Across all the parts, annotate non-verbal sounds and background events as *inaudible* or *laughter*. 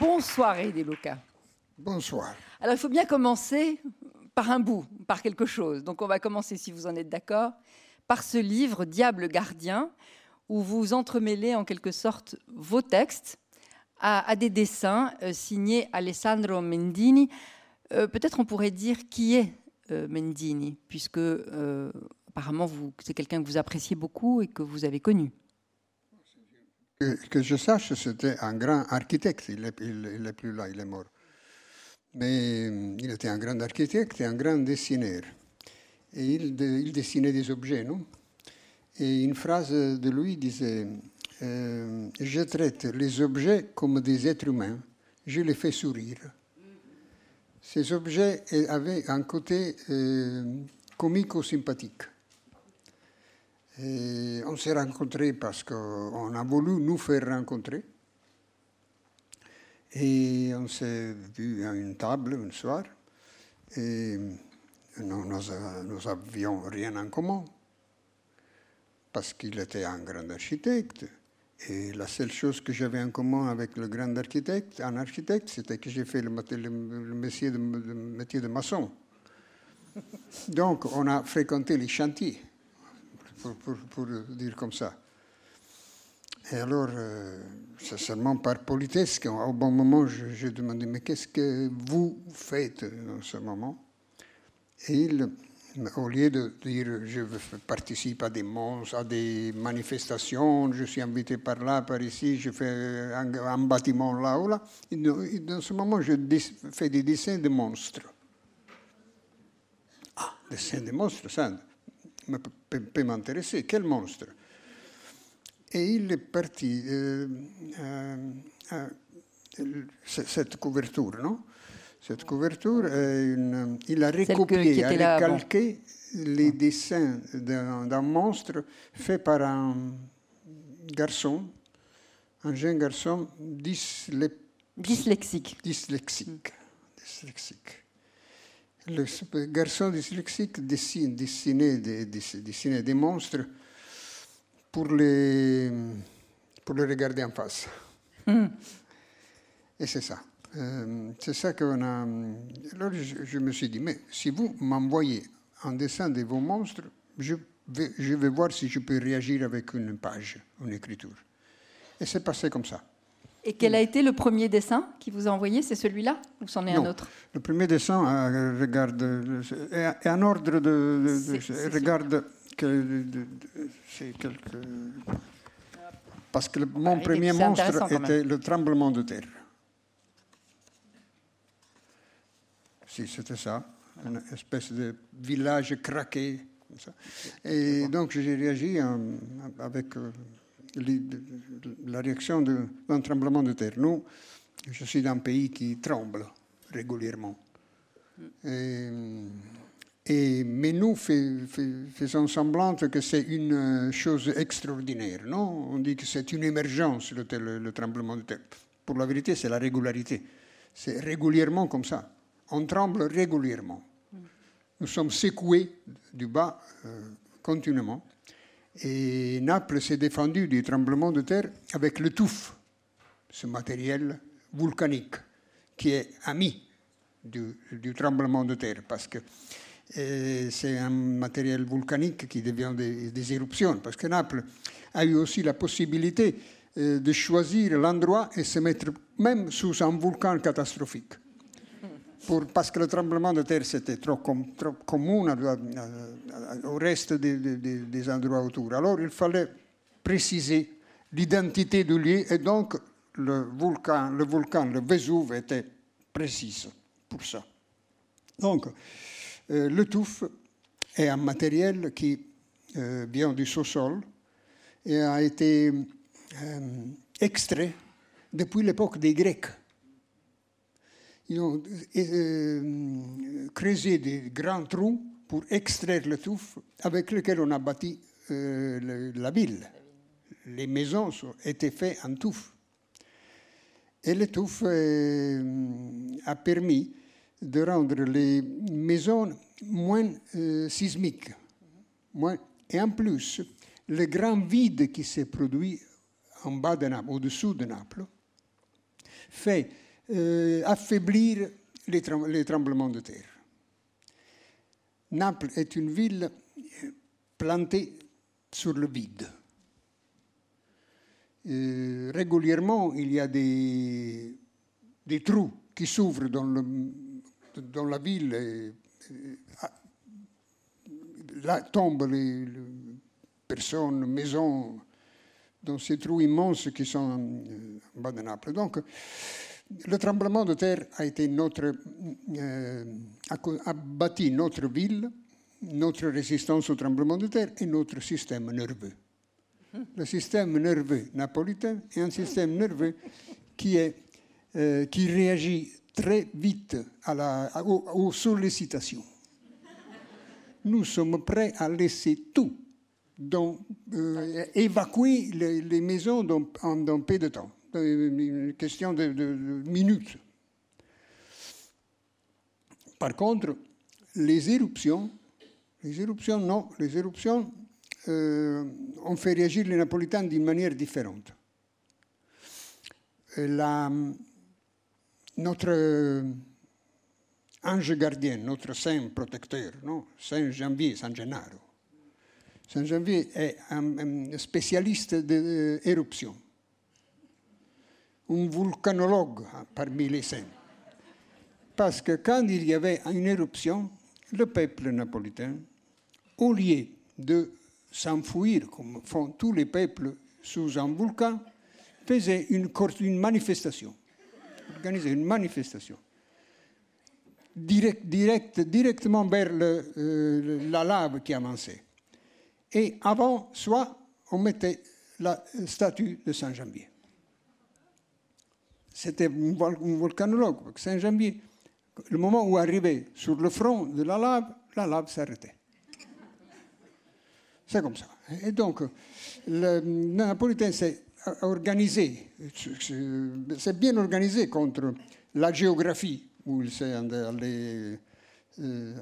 Bonsoir, Luca. Bonsoir. Alors, il faut bien commencer par un bout, par quelque chose. Donc, on va commencer, si vous en êtes d'accord, par ce livre, Diable gardien, où vous entremêlez en quelque sorte vos textes à, des dessins euh, signés Alessandro Mendini. Euh, peut-être on pourrait dire qui est euh, Mendini, puisque apparemment c'est quelqu'un que vous appréciez beaucoup et que vous avez connu. Que, je sache, c'était un grand architecte. Il n'est est plus là, il est mort. Mais il était un grand architecte et un grand dessineur. Et il, il dessinait des objets, non? Et une phrase de lui disait euh, Je traite les objets comme des êtres humains, je les fais sourire. Ces objets avaient un côté euh, comico-sympathique. Et on s'est rencontrés parce qu'on a voulu nous faire rencontrer. Et on s'est vu à une table un soir. Et nous n'avions rien en commun. Parce qu'il était un grand architecte. Et la seule chose que j'avais en commun avec le grand architecte, un architecte, c'était que j'ai fait le métier de maçon. Donc, on a fréquenté les chantiers pour, dire comme ça. Et alors, euh, seulement par politesse qu'au bon moment, j'ai demandé, mais qu'est-ce que vous faites dans ce moment? Et il, au lieu de dire, je participe à des à des manifestations, je suis invité par là, par ici, je fais un, bâtiment là ou là, dans ce moment, je fais des dessins de monstres. Ah, dessins de monstres, ça peut, m'intéresser. Quel monstre Et il est parti. Euh, euh, euh, cette couverture, non? Cette couverture, une, il a recopié, il a recalqué les dessins d'un monstre fait par un garçon, un jeune garçon dyslexique. Dyslexique. dyslexique le garçon dyslexique dessine, dessinait, des, des monstres pour les, pour les regarder en face. Hmm. Et c'est ça. Euh, c'est ça qu'on a. Alors je, me suis dit, mais si vous m'envoyez un dessin de vos monstres, je vais, je vais voir si je peux réagir avec une page, une écriture. Et c'est passé comme ça. Et quel a été le premier dessin qui vous a envoyé? C'est celui-là ou c'en est un autre? Le premier dessin euh, regarde est, un ordre de, regarde que c'est quelque parce que mon premier monstre était le tremblement de terre. Si c'était ça, une espèce de village craqué. Et donc j'ai réagi euh, avec euh, la réaction d'un tremblement de terre. Nous, je suis d'un pays qui tremble régulièrement. Et, mais nous faisons semblant que c'est une chose extraordinaire. Non? On dit que c'est une émergence, le, le, tremblement de terre. Pour la vérité, c'est la régularité. C'est régulièrement comme ça. On tremble régulièrement. Nous sommes secoués du bas euh, continuellement. Et Naples s'est défendu du tremblement de terre avec le touffe, ce matériel volcanique qui est ami du, tremblement de terre, parce que euh, c'est un matériel volcanique qui devient des, éruptions, parce que Naples a eu aussi la possibilité euh, de choisir l'endroit et se mettre même sous un volcan catastrophique parce que le tremblement de terre, c'était trop, com, commun au reste des, endroits autour. Alors, il fallait préciser l'identité du lieu et donc le volcan, le volcan, était précis pour ça. Donc, euh, le touffe est un matériel qui euh, vient du sous-sol et a été euh, extrait depuis l'époque des Grecs ils ont euh, creusé des grands trous pour extraire le touffe avec lequel on a bâti euh, la ville. Les maisons étaient faites en touffe. Et le touffe euh, a permis de rendre les maisons moins sismiques. Et en plus, le grand vide qui s'est produit en bas de Naples, au-dessous de Naples, fait euh, affaiblir les, tremblements de terre. Naples est une ville plantée sur le vide. Euh, régulièrement, il y a des, des trous qui s'ouvrent dans, dans la ville. Et, et, là tombent les, les, personnes, maisons, dans ces trous immenses qui sont en bas de Naples. Donc, le tremblement de terre a, été notre, euh, a, bâti notre ville, notre résistance au tremblement de terre et notre système nerveux. Le système nerveux napolitain est un système nerveux qui, euh, réagit très vite aux, sollicitations. Nous sommes prêts à laisser tout, donc, euh, évacuer les, les maisons dans, en, dans peu de temps une question de, minutes. Par contre, les éruptions, les éruptions, non, les éruptions euh, ont fait réagir les Napolitains d'une manière différente. La, notre ange gardien, notre saint protecteur, Saint Janvier, San Gennaro. Saint Janvier est un, un spécialiste un volcanologue parmi les saints. Parce que quand il y avait une éruption, le peuple napolitain, au lieu de s'enfouir comme font tous les peuples sous un volcan, faisait une, manifestation, organisait une manifestation. Direct, direct, directement vers euh, la lave qui avançait. Et avant, soit on mettait la statue de Saint-Janvier c'était un, volcanologue, Saint-Janvier. Le moment où arrivait sur le front de la lave, la lave s'arrêtait. C'est comme ça. Et donc, le, Napolitain s'est organisé, c'est bien organisé contre la géographie où il s'est allé euh,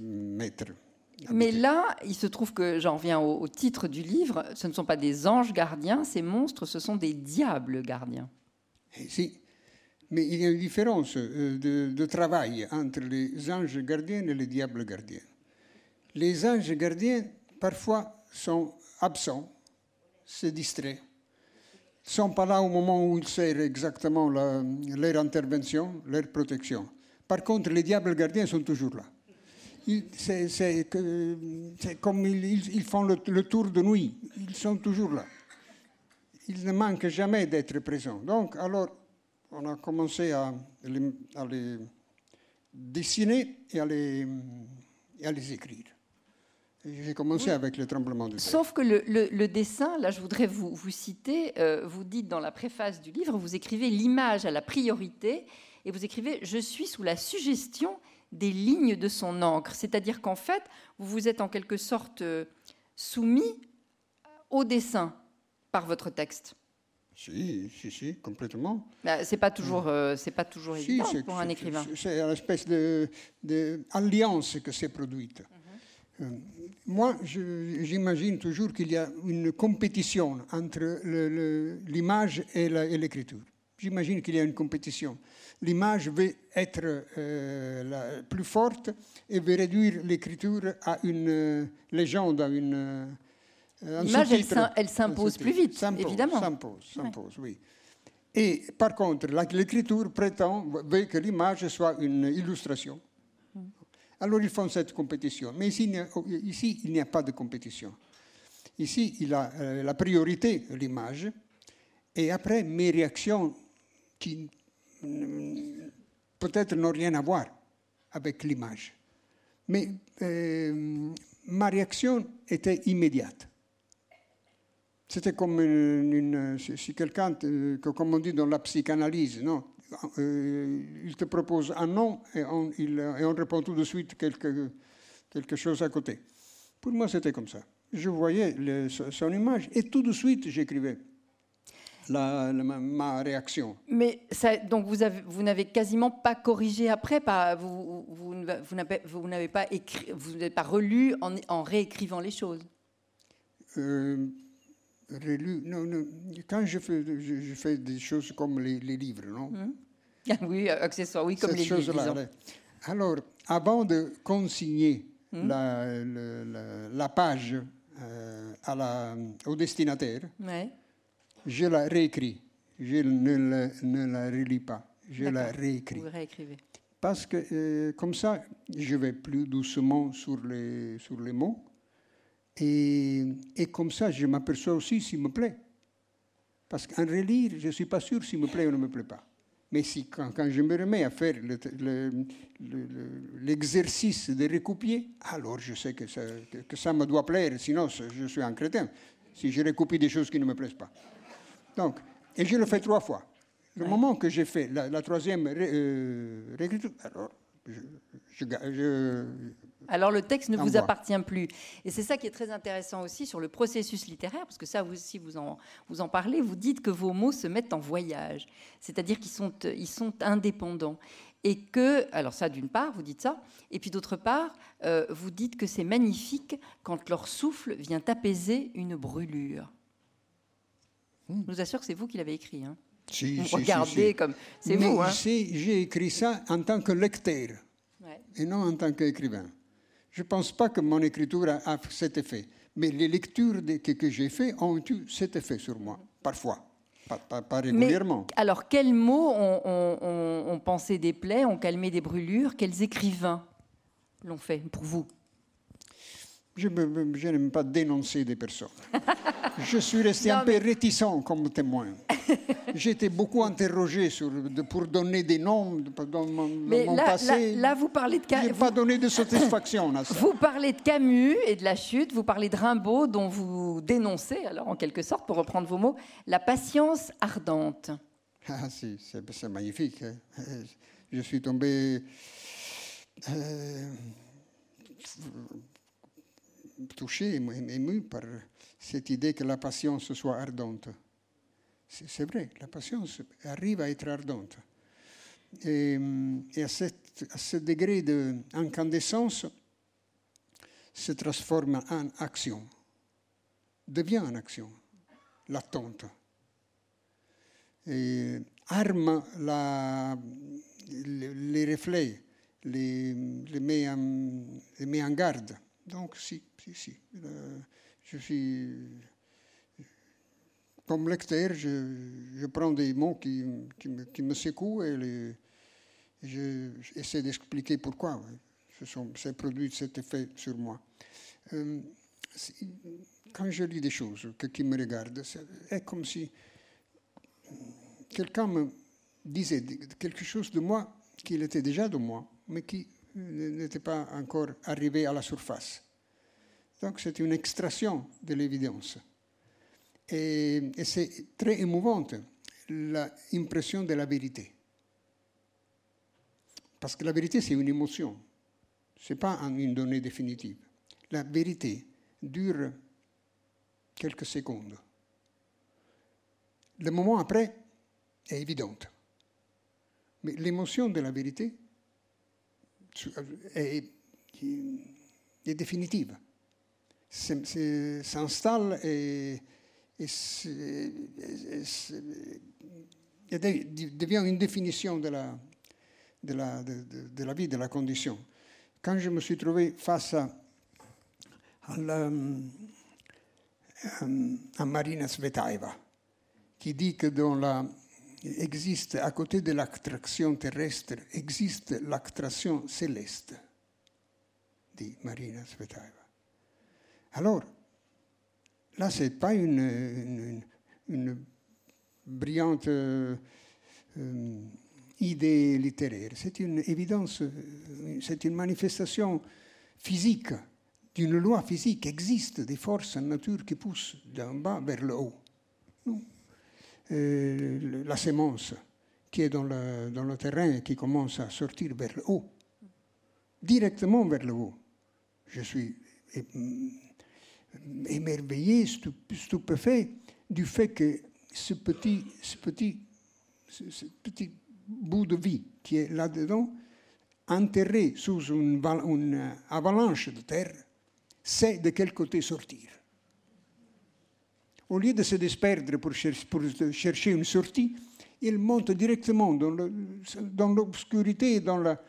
mettre mais là, il se trouve que j'en reviens au, au, titre du livre, ce ne sont pas des anges gardiens, ces monstres, ce sont des diables gardiens. Eh, si, mais il y a une différence euh, de, de, travail entre les anges gardiens et les diables gardiens. Les anges gardiens, parfois, sont absents, se distraient, ne sont pas là au moment où ils servent exactement la, leur intervention, leur protection. Par contre, les diables gardiens sont toujours là c'est comme ils, ils font le, le, tour de nuit, ils sont toujours là. Ils ne manquent jamais d'être présents. Donc, alors, on a commencé à les, à les dessiner et à les, et à les écrire. J'ai commencé oui. avec le tremblement de terre. Sauf que le, le, le, dessin, là je voudrais vous, vous citer, euh, vous dites dans la préface du livre, vous écrivez l'image à la priorité et vous écrivez Je suis sous la suggestion des lignes de son encre. C'est-à-dire qu'en fait, vous vous êtes en quelque sorte euh, soumis au dessin par votre texte. Si, si, si, complètement. Bah, c'est pas toujours, euh, c'est pas toujours si, évident pour un écrivain. C'est une espèce d'alliance que c'est produite. Mm -hmm. euh, moi, j'imagine toujours qu'il y a une compétition entre l'image et l'écriture. J'imagine qu'il y a une compétition l'image veut être euh, la plus forte et veut réduire l'écriture à une euh, légende, à une. Euh, l'image, elle s'impose plus vite, évidemment. S'impose, s'impose, oui. Et par contre, l'écriture prétend, veut que l'image soit une illustration. Mm. Alors ils font cette compétition. Mais ici, ici il n'y a pas de compétition. Ici, il a euh, la priorité, l'image, et après, mes réactions qui peut-être n'ont rien à voir avec l'image. Mais euh, ma réaction était immédiate. C'était comme si quelqu'un, comme on dit dans la psychanalyse, non euh, il te propose un nom et on, il, et on, répond tout de suite quelque, quelque chose à côté. Pour moi, c'était comme ça. Je voyais le, son image et tout de suite, j'écrivais la, la, ma réaction. Mais ça, donc vous, avez, vous n'avez quasiment pas corrigé après, pas, vous, vous, vous, n'avez, pas écrit, vous n'avez pas relu en, en réécrivant les choses. Euh, relu. Non, non, quand je fais, je, je fais des choses comme les, les livres, non? Ah *laughs* oui, accessoire, oui, comme Cette les livres, là. Alors, avant de consigner Hmm. la, page euh, à au destinataire, Ouais. Je la réécris. Je ne la, ne la relis pas. Je la réécris. Vous réécrivez. Parce que euh, comme ça, je vais plus doucement sur les, sur les mots. Et, et comme ça, je m'aperçois aussi s'il me plaît. Parce qu'en relire, je ne suis pas sûr s'il me plaît ou ne me plaît pas. Mais si, quand, quand je me remets à faire le- le- le- le- l'exercice de recopier, alors je sais que ça, que, ça me doit plaire, sinon je suis un crétin. Si je recopie des choses qui ne me plaisent pas. Donc, et je le fais trois fois. Le moment que j'ai fait la, la troisième ré- euh, réécriture, alors je, je ga- je- Alors le texte ne vous appartient plus. Et c'est ça qui est très intéressant aussi sur le processus littéraire, parce que ça vous aussi vous en, vous en parlez, vous dites que vos mots se mettent en voyage, c'est-à-dire qu'ils sont, ils sont indépendants. Et que, alors ça d'une part, vous dites ça, et puis d'autre part, euh, vous dites que c'est magnifique quand leur souffle vient apaiser une brûlure. Je vous assure que c'est vous qui l'avez écrit. Hein. si, si, regardez si. comme... C'est vous, hein j'ai écrit ça en tant que lecteur Ouais. et non en tant qu'écrivain. Je ne pense pas que mon écriture a, cet effet. Mais les lectures que, que j'ai faites ont eu cet effet sur moi, parfois. Pas, pas- pas Mais régulièrement. alors, quels mots ont, ont- ont- ont pansé des plaies, ont calmé des brûlures? Quels écrivains l'ont fait pour vous? Je je n'aime pas dénoncer des personnes. *laughs* je suis resté Non, un peu réticent comme témoin. *laughs* Été beaucoup interrogé sur, de- pour donner des noms dans mon, Mais mon là, passé. là, là, vous parlez de Je Ca- n'ai pas donné de satisfaction à *laughs* ça. vous parlez de Camus et de la chute, vous parlez de Rimbaud, dont vous dénoncez, alors en quelque sorte, pour reprendre vos mots, la patience ardente. *laughs* Ah, si, c'est magnifique. hein. Je suis tombé euh, touché, ému par cette idée que la patience soit ardente. C'est vrai, la patience arrive à être ardente. Et, à, cette- ce degré d'incandescence, se transforme en action, devient en action, l'attente et arme les, reflets, les, les, met en, garde. Donc, si, si, si. Je suis. Comme lecteur, je, prends des mots qui, me, qui secouent et j'essaie d'expliquer pourquoi se sont, s'est produit cet effet sur moi. Euh, quand je lis des choses que- qui me regardent, c'est est comme si quelqu'un me disait quelque chose de moi qu'il était déjà de moi, mais qui euh, n'était pas encore arrivé à la surface. Donc c'est une extraction de l'évidence. Et, c'est très émouvante l'impression de la vérité. Parce que la vérité, c'est une émotion. Ce n'est pas une donnée définitive. La vérité dure quelques secondes. Le moment après est évidente. Mais l'émotion de la vérité est, est définitive. S'installe et, devient une définition de la, vie, de la condition. Quand je me suis trouvé face la- à Marina Svetaeva, qui dit que dans la, existe, à côté de l'attraction terrestre, existe l'attraction céleste, dit Marina Svetaeva. Alors, là, ce n'est pas une, brillante euh, euh, idée littéraire, c'est une évidence, euh, c'est une manifestation physique, d'une loi physique. Existe des forces en nature qui poussent d'en bas vers le haut. La sémence qui est dans le, dans le terrain et qui commence à sortir vers le haut, directement vers le haut. Je suis émerveillé, stup- stupéfait du fait que ce petit, bout de vie qui est là-dedans, enterré sous une, une avalanche de terre, sait de quel côté sortir. au lieu de se disperdre pour, cher- pour chercher une sortie, ils montent directement dans l'obscurité dans la,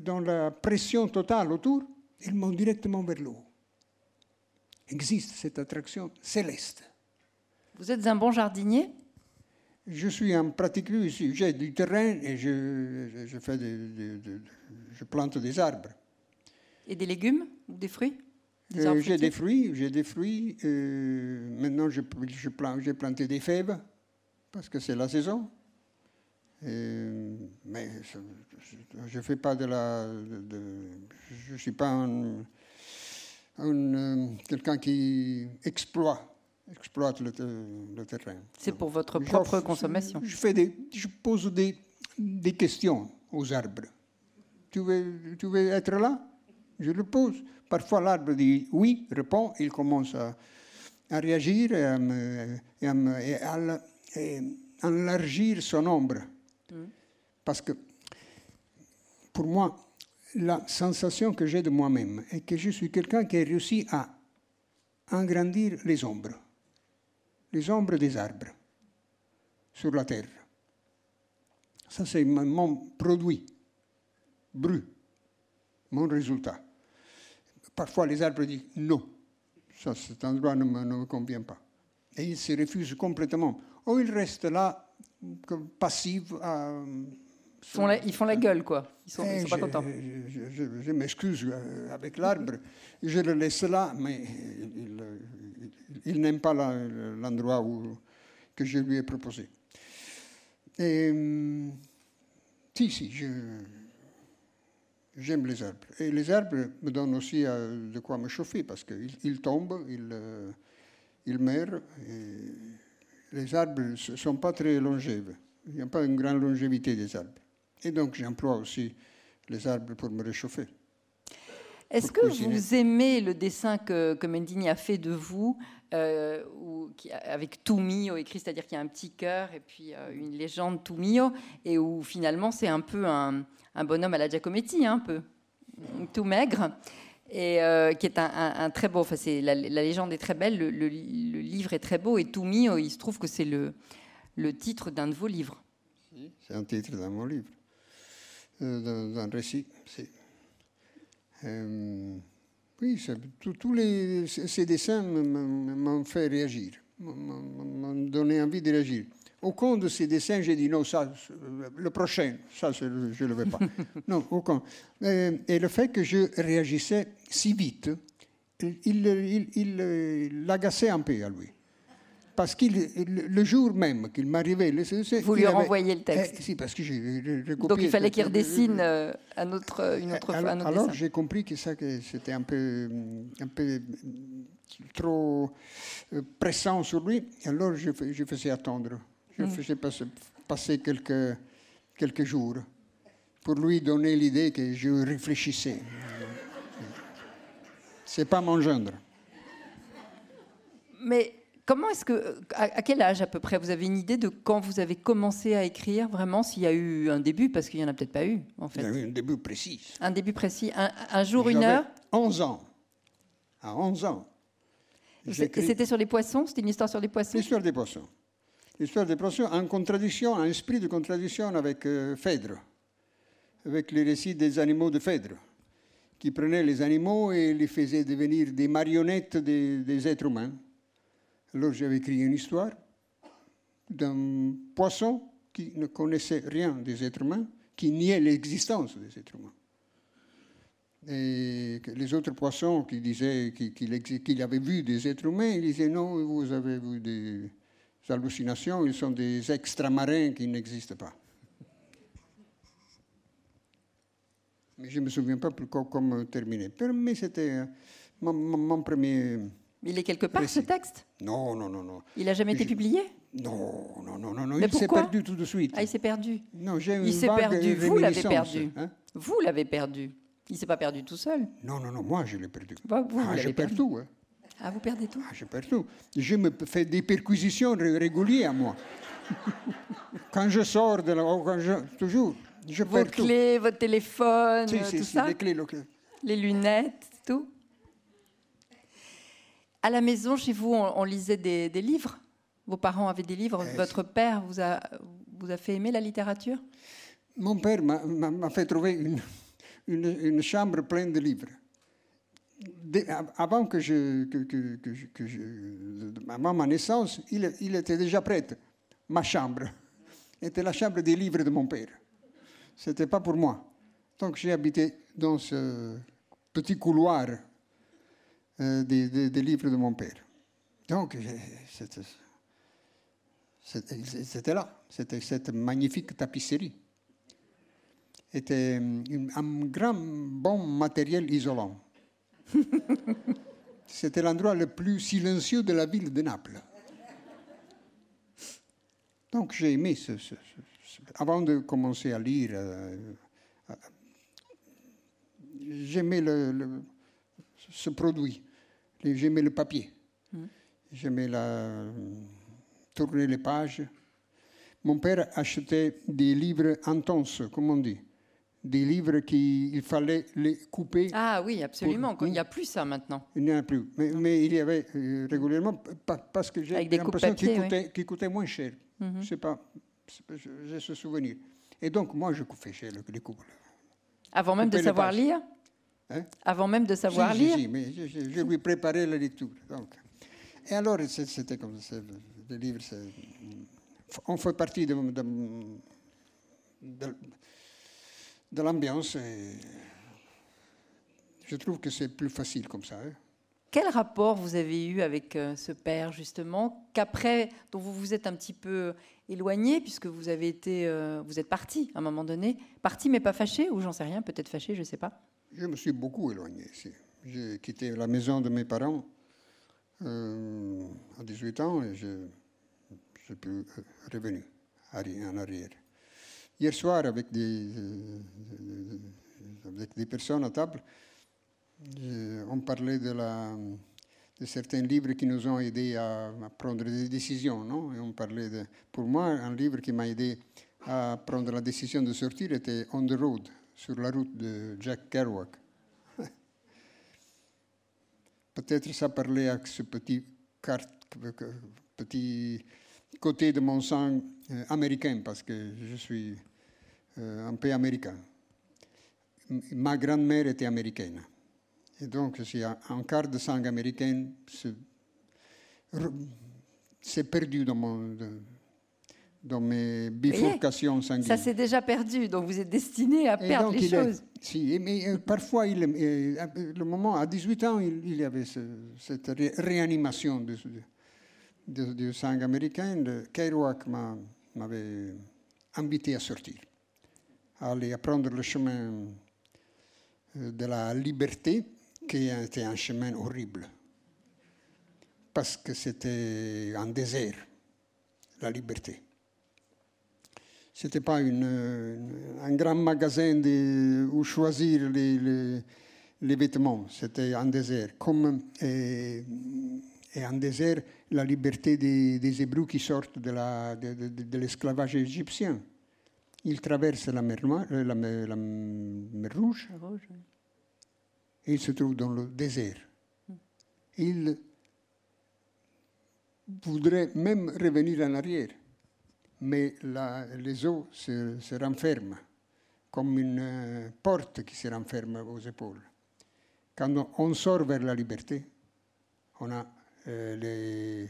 dans la pression totale autour, ils montent directement vers le haut. Existe cette attraction céleste. Vous êtes un bon jardinier? Je suis en ici. J'ai du terrain et je, je, fais des- des- des- je plante des arbres. et des légumes ou des fruits? Des Euh, arbres j'ai des fruits, j'ai des fruits. euh, maintenant, je, je plante- j'ai planté des fèves parce que c'est la saison. Euh, mais je ne fais pas de la. de- je ne suis pas un, quelqu'un qui exploite, exploite le, te- le terrain. C'est pour votre propre consommation. Je, fais des, je pose des, des questions aux arbres. Tu veux, tu veux être là? Je le pose. Parfois, l'arbre dit oui, répond, il commence à, à réagir et à, me- et à me- et à la- et enlargir son ombre. Parce que, pour moi, la sensation que j'ai de moi-même est que je suis quelqu'un qui a réussi à agrandir les ombres, les ombres des arbres sur la terre. Ça, c'est mon- produit brut, mon résultat. Parfois, les arbres disent non, ça, cet endroit ne me, ne me convient pas. Et ils se refusent complètement. Ou ils restent là, passifs. à- Ils font la, ils font la gueule, quoi. Ils sont, ils Eh, sont pas contents. je- je- je- je m'excuse euh, avec l'arbre. Je le laisse là, mais il, il- il n'aime pas l'endroit où- que je lui ai proposé. Et, hum, si, si, j'aime les arbres. Et les arbres me donnent aussi euh, de quoi me chauffer parce qu'ils ils tombent, ils, euh, ils meurent. les arbres ne sont pas très longèves. Il n'y a pas une grande longévité des arbres. Et donc j'emploie aussi les arbres pour me réchauffer. Est-ce que cuisiner. vous aimez le dessin que, que Mendini a fait de vous, euh, où- qui- avec Tumio écrit, c'est-à-dire qu'il y a un petit cœur et puis euh, une légende Tumio, et où finalement c'est un peu un, un bonhomme à la Giacometti, hein, un peu tout maigre, et euh, qui est un, un- un très beau. Enfin, c'est la, la légende est très belle, le, le- le livre est très beau, et Tumio, il se trouve que c'est le, le titre d'un de vos livres. C'est un titre dans mon livre, euh, dans, dans un récit. Euh, oui, tous les, ces dessins m'ont fait réagir, m'ont- donné envie de réagir. Au compte de ces dessins, j'ai dit non, ça, le prochain, ça, je ne le veux pas. *laughs* non, au compte. Euh, et le fait que je réagissais si vite, il l'agaçait un peu à lui. Parce que le jour même qu'il m'arrivait... le- Vous lui avait- renvoyez le texte. eh, si, parce que j'ai j'ai recopié. Donc il fallait qu'il Euh, redessine euh, un autre, une autre, alors, un autre alors j'ai compris que ça que c'était un peu, un peu trop euh, pressant sur lui. Alors je, je faisais attendre. Je faisais passer, passer quelques, quelques jours pour lui donner l'idée que je réfléchissais. C'est pas mon gendre. Mais comment est-ce que, à, quel âge à peu près vous avez une idée de quand vous avez commencé à écrire vraiment s'il y a eu un début parce qu'il y en a peut-être pas eu en Il y a fait. eu un début précis. Un début précis, un, un jour, une heure? 11 ans. À 11 ans. C'était sur les poissons? C'était une histoire sur les poissons? L'histoire des poissons. L'histoire des poissons en contradiction, en esprit de contradiction avec euh, Phèdre, avec les récits des animaux de Phèdre, qui prenaient les animaux et les faisaient devenir des marionnettes des, des êtres humains. Alors j'avais écrit une histoire d'un poisson qui ne connaissait rien des êtres humains, qui niait l'existence des êtres humains. Et les autres poissons qui disaient qu'il avait vu des êtres humains, ils disaient non, vous avez vu des hallucinations, ils sont des extramarins qui n'existent pas. Mais je ne me souviens pas co- comment terminer. Moi, c'était euh, mon, mon- mon premier. Il est quelque part ce texte. Non, non, non, non. Il a jamais été publié. Non, non, non, non, non. Mais il s'est perdu tout de suite. Ah, il s'est perdu. Non, j'ai il s'est perdu. Vous l'avez perdu. hein. Vous l'avez perdu. Il s'est pas perdu tout seul. Non, non, non, moi je l'ai perdu. Bah, vous, vous ah, je perds perdu. tout. hein. Ah, vous perdez tout. Ah, je perds tout. Je me fais des perquisitions ré- régulières, moi. *laughs* quand je sors de là, ou quand je, toujours, je Vos perds tout. clés, votre téléphone, Si, si, tout si, ça. les clés, le- Les lunettes, tout. À la maison, chez vous, on, lisait des, livres? Vos parents avaient des livres? Euh, Votre père vous a, vous a fait aimer la littérature? Mon père m'a fait trouver une, une, chambre pleine de livres. avant que je, que, que, que, je, avant ma naissance, il, il, était déjà prêt. Ma chambre était la chambre des livres de mon père. C'était pas pour moi. Donc j'ai habité dans ce petit couloir euh, des, des, livres de mon père. Donc c'était là, c'était cette magnifique tapisserie était un grand bon matériel isolant. *laughs* C'était l'endroit le plus silencieux de la ville de Naples. Donc j'ai aimé ce, Avant de commencer à lire, euh, euh, j'aimais le, ce produit. J'aimais le papier. Hmm. J'aimais la, tourner les pages. Mon père achetait des livres en tonce, comme on dit des livres qu'il fallait les couper. Ah oui, absolument. il n'y a plus ça maintenant. Il n'y en a plus. Mais, il y avait euh, régulièrement, parce que j'ai l'impression qu'il coûtait, coûtait, moins cher. Mm -hmm. pas, j'ai ce souvenir. Et donc, moi, je coupais cher les coupes. Avant même de savoir lire hein? Avant même de savoir lire Si, mais je, lui préparais la lecture. Donc. Et alors, c'était comme ça. Le livre, on fait partie de, de, de de l'ambiance. Je trouve que c'est plus facile comme ça. Hein. Quel rapport vous avez eu avec euh, ce père, justement, qu'après, dont vous vous êtes un petit peu éloigné, puisque vous avez été, euh, vous êtes parti à un moment donné, parti mais pas fâché, ou j'en sais rien, peut-être fâché, je ne sais pas. Je me suis beaucoup éloigné. J'ai quitté la maison de mes parents euh, à 18 ans et je, je suis revenu en arrière. Hier soir, avec des, euh, personnes à table, on parlait de, certains livres qui nous ont aidés à, prendre des décisions. Et on parlait pour moi, un livre qui m'a aidé à prendre la décision de sortir était On the Road, sur la route de Jack Kerouac. *laughs* Peut-être ça parlait à ce petit, côté de mon sang euh, américain, parce que je suis euh, un peu américain. Ma grand-mère était américaine. Et donc, j'ai un quart de sang américain s'est perdu dans, mon, dans mes bifurcations sanguines. Ça s'est déjà perdu, donc vous êtes destiné à perdre les choses. si, mais euh, parfois, il, euh, le moment, à 18 ans, il, y avait cette réanimation du, du sang américain. Kerouac m'avait invité à sortir aller à prendre le chemin euh, de la liberté, qui était un chemin horrible, parce que c'était un désert, la liberté. Ce n'était pas une, un grand magasin de, où choisir les, les, les vêtements, c'était un désert. Comme et, et un désert, la liberté des, des Hébreux qui sortent de, la, de, de, de l'esclavage égyptien. Il traverse la mer, euh, la mer, la mer Rouge et il se trouve dans le désert. Il voudrait même revenir en arrière, mais la, les eaux se, se, renferment comme une euh, porte qui se renferme aux épaules. Quand on sort vers la liberté, on euh,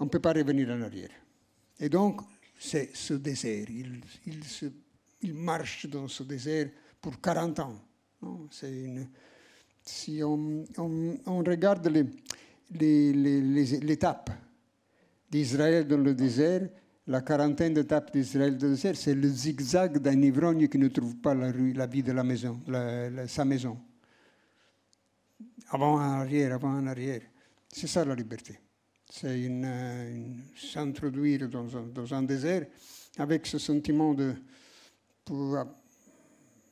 ne peut pas revenir en arrière. Et donc, c'est ce désert. Il, il, marche dans ce désert pour 40 ans. Une, si on, on, on regarde les, les, les, les étapes d'Israël dans le désert, la quarantaine d'étapes d'Israël le désert, c'est le zigzag d'un ivrogne qui ne trouve pas la, rue, la vie de la maison, sa maison. Avant en arrière, avant en arrière. C'est ça la liberté c'est une, s'introduire dans un, dans un, désert avec ce sentiment de pour,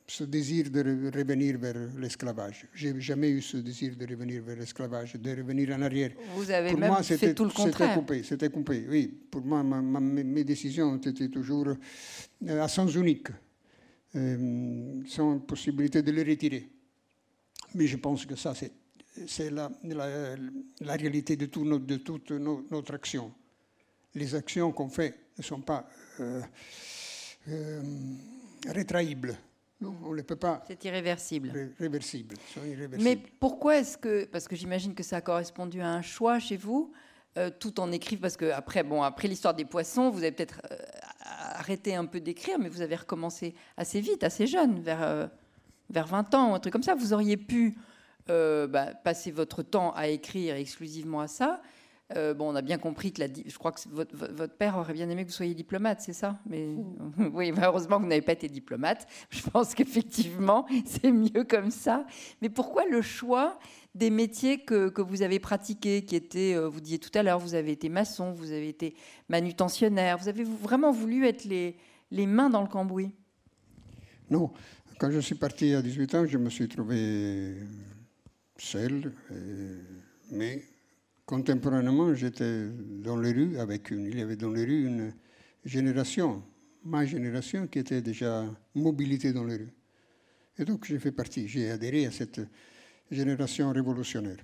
ce désir de revenir vers l'esclavage. J'ai jamais eu ce désir de revenir vers l'esclavage, de revenir en arrière. Vous avez pour même moi, fait tout le contraire. C'était coupé, c'était coupé. Oui, pour moi, ma, ma, mes décisions étaient toujours euh, à sens unique, euh, sans possibilité de les retirer. Mais je pense que ça, c'est c'est la, la, la, réalité de, tout notre, de toute no, notre action. Les actions qu'on fait ne sont pas euh, euh, rétrahibles. Non, on ne les peut pas. C'est irréversible. Ré, réversible. Mais pourquoi est-ce que, parce que j'imagine que ça a correspondu à un choix chez vous, euh, tout en écrivant, parce que après, bon, après l'histoire des poissons, vous avez peut-être euh, arrêté un peu d'écrire, mais vous avez recommencé assez vite, assez jeune, vers, euh, vers 20 ans, ou un truc comme ça. Vous auriez pu euh, bah, passer votre temps à écrire exclusivement à ça. Euh, bon, on a bien compris que la, je crois que votre, père aurait bien aimé que vous soyez diplomate, c'est ça? Mais *laughs* oui, heureusement que vous n'avez pas été diplomate. Je pense qu'effectivement, *laughs* c'est mieux comme ça. Mais pourquoi le choix des métiers que, que vous avez pratiqués, qui étaient, euh, vous disiez tout à l'heure, vous avez été maçon, vous avez été manutentionnaire, vous avez vraiment voulu être les, les mains dans le cambouis? Non, quand je suis parti à 18 ans, je me suis trouvé seul, et, mais contemporainement, j'étais dans les rues avec une. Il y avait dans les rues une génération, ma génération, qui était déjà mobilité dans les rues. Et donc j'ai fait partie, j'ai adhéré à cette génération révolutionnaire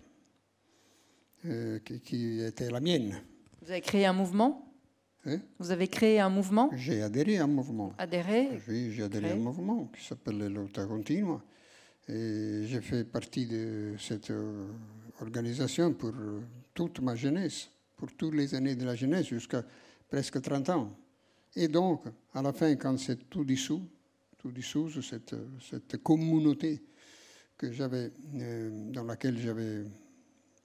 euh, qui, qui, était la mienne. Vous avez créé un mouvement? Hein? Vous avez créé un mouvement? J'ai adhéré à un mouvement. Adhéré? Oui, j'ai adhéré créé. à un mouvement qui s'appelle l'Auta Continua. Et j'ai fait partie de cette organisation pour toute ma jeunesse, pour toutes les années de la jeunesse, jusqu'à presque 30 ans. Et donc, à la fin, quand c'est tout dissous, tout dissous, cette, cette communauté que j'avais, euh, dans laquelle j'avais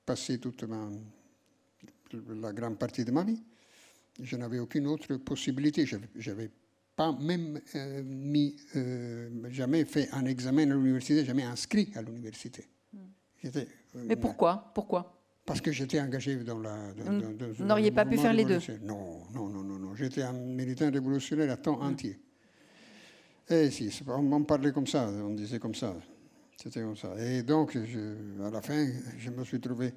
passé toute ma, la grande partie de ma vie, je n'avais aucune autre possibilité. Je n'avais pas même euh, mis, euh, jamais fait un examen à l'université, jamais inscrit à l'université. Mm. Mais pourquoi? Pourquoi? Parce que j'étais engagé dans la. Vous n'auriez pas pu faire les deux Non, non, non, non. non. J'étais un militant révolutionnaire à temps entier. Et si, on m'en parlait comme ça, on disait comme ça. C'était comme ça. Et donc, je, à la fin, je me suis trouvé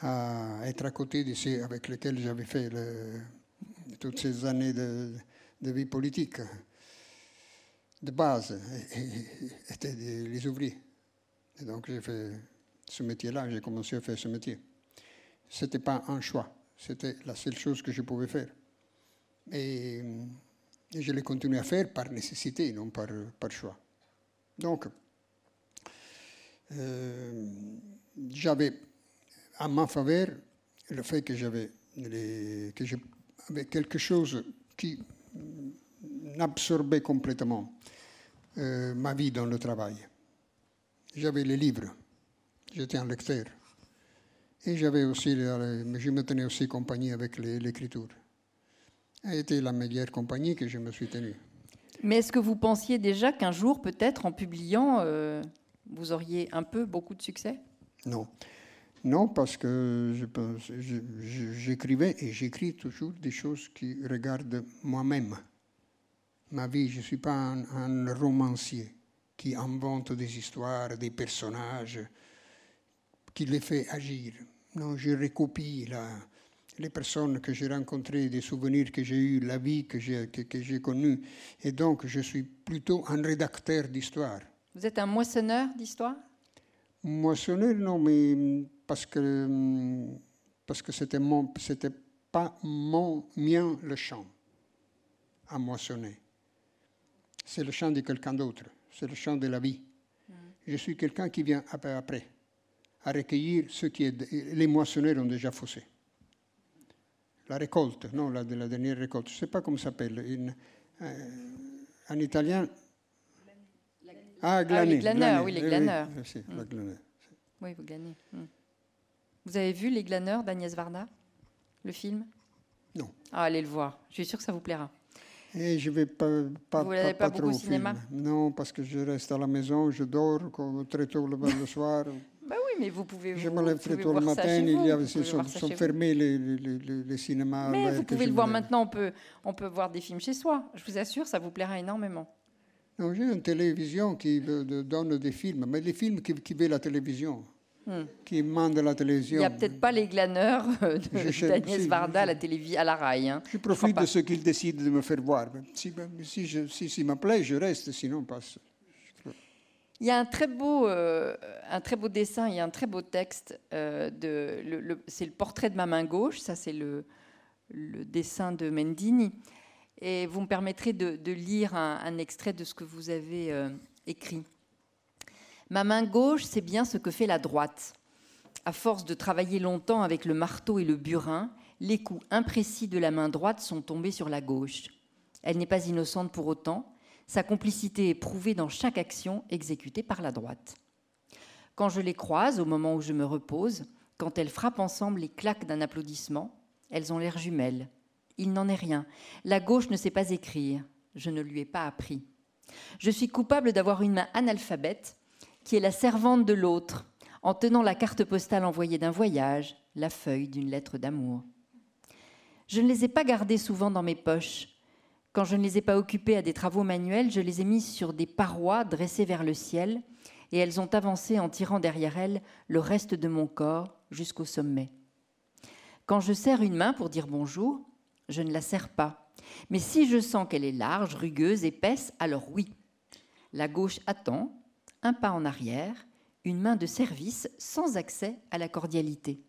à être à côté de ceux avec lesquels j'avais fait le, toutes ces années de, de, vie politique de base, étaient les ouvriers. Et donc, j'ai fait ce métier-là, j'ai commencé à faire ce métier. Ce n'était pas un choix, c'était la seule chose que je pouvais faire. Et, je l'ai continué à faire par nécessité, non par, par choix. Donc, euh, j'avais à ma faveur le fait que j'avais que j'avais quelque chose qui absorbait complètement euh, ma vie dans le travail. J'avais les livres j'étais un lecteur. Et j'avais aussi, je me tenais aussi compagnie avec l'écriture. A été la meilleure compagnie que je me suis tenue. Mais est-ce que vous pensiez déjà qu'un jour, peut-être en publiant, euh, vous auriez un peu beaucoup de succès? Non. Non, parce que j'écrivais et j'écris toujours des choses qui regardent moi-même. Ma vie, je ne suis pas un, un romancier qui invente des histoires, des personnages qui les fait agir. Non, je recopie la, les personnes que j'ai rencontrées, des souvenirs que j'ai eus, la vie que j'ai, que, que j'ai connue. Et donc, je suis plutôt un rédacteur d'histoire. Vous êtes un moissonneur d'histoire? Moissonneur, non, mais parce que, parce que c'était, mon, c'était pas mon, mien le champ à moissonner. C'est le champ de quelqu'un d'autre. C'est le champ de la vie. Mm. Je suis quelqu'un qui vient après. après à recueillir ce qui est. Les moissonneurs ont déjà faussé. La récolte, non, la, de la dernière récolte. Je ne sais pas comment ça s'appelle. Euh, en italien. Ah, glaner. Ah, les glaneurs, oui, les glaneurs. Oui, oui, mm. la glaneur. oui vous gagnez. Mm. Vous avez vu Les glaneurs d'Agnès Varda, le film? Non. Ah, allez le voir. Je suis sûre que ça vous plaira. Et je vais pas, pas, vous pas, pas, pas beaucoup au cinéma? Non, parce que je reste à la maison, je dors très tôt le soir. *laughs* Mais vous pouvez. Je me lève très tôt le matin, il y a, sont, sont fermés les, les, les, les, cinémas. Mais vous pouvez le voir maintenant, on peut, on peut voir des films chez soi. Je vous assure, ça vous plaira énormément. J'ai une télévision qui donne des films, mais les films qui, qui veulent la télévision. Hmm. qui mande la télévision. Il n'y a peut-être pas les glaneurs de d'Agnès Varda à la télévision, à la rail. Hein. Je profite de ce qu'ils décident de me faire voir. Si, si, je, si, si me plaît, je reste, sinon passe. Il y a un très beau, euh, un très beau dessin et un très beau texte. Euh, c'est le portrait de ma main gauche, ça c'est le, le, dessin de Mendini. Et vous me permettrez de, lire un, extrait de ce que vous avez euh, écrit. Ma main gauche, c'est bien ce que fait la droite. À force de travailler longtemps avec le marteau et le burin, les coups imprécis de la main droite sont tombés sur la gauche. Elle n'est pas innocente pour autant. Sa complicité est prouvée dans chaque action exécutée par la droite. Quand je les croise au moment où je me repose, quand elles frappent ensemble les claques d'un applaudissement, elles ont l'air jumelles. Il n'en est rien. La gauche ne sait pas écrire. Je ne lui ai pas appris. Je suis coupable d'avoir une main analphabète qui est la servante de l'autre, en tenant la carte postale envoyée d'un voyage, la feuille d'une lettre d'amour. Je ne les ai pas gardées souvent dans mes poches. Quand je ne les ai pas occupées à des travaux manuels, je les ai mises sur des parois dressées vers le ciel, et elles ont avancé en tirant derrière elles le reste de mon corps jusqu'au sommet. Quand je serre une main pour dire bonjour, je ne la serre pas. Mais si je sens qu'elle est large, rugueuse, épaisse, alors oui. La gauche attend, un pas en arrière, une main de service sans accès à la cordialité.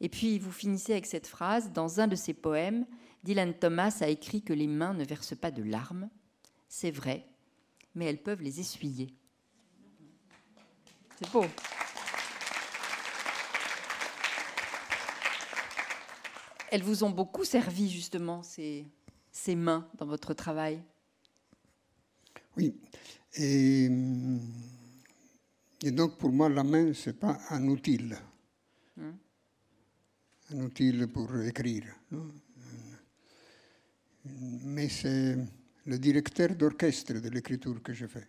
Et puis vous finissez avec cette phrase, dans un de ses poèmes, Dylan Thomas a écrit que les mains ne versent pas de larmes. C'est vrai, mais elles peuvent les essuyer. C'est beau. Elles vous ont beaucoup servi justement, ces, ces mains, dans votre travail Oui. Et, et donc pour moi, la main, ce n'est pas un outil. Hmm. Un outil pour écrire. Non? Mais c'est le directeur d'orchestre de l'écriture que je fais.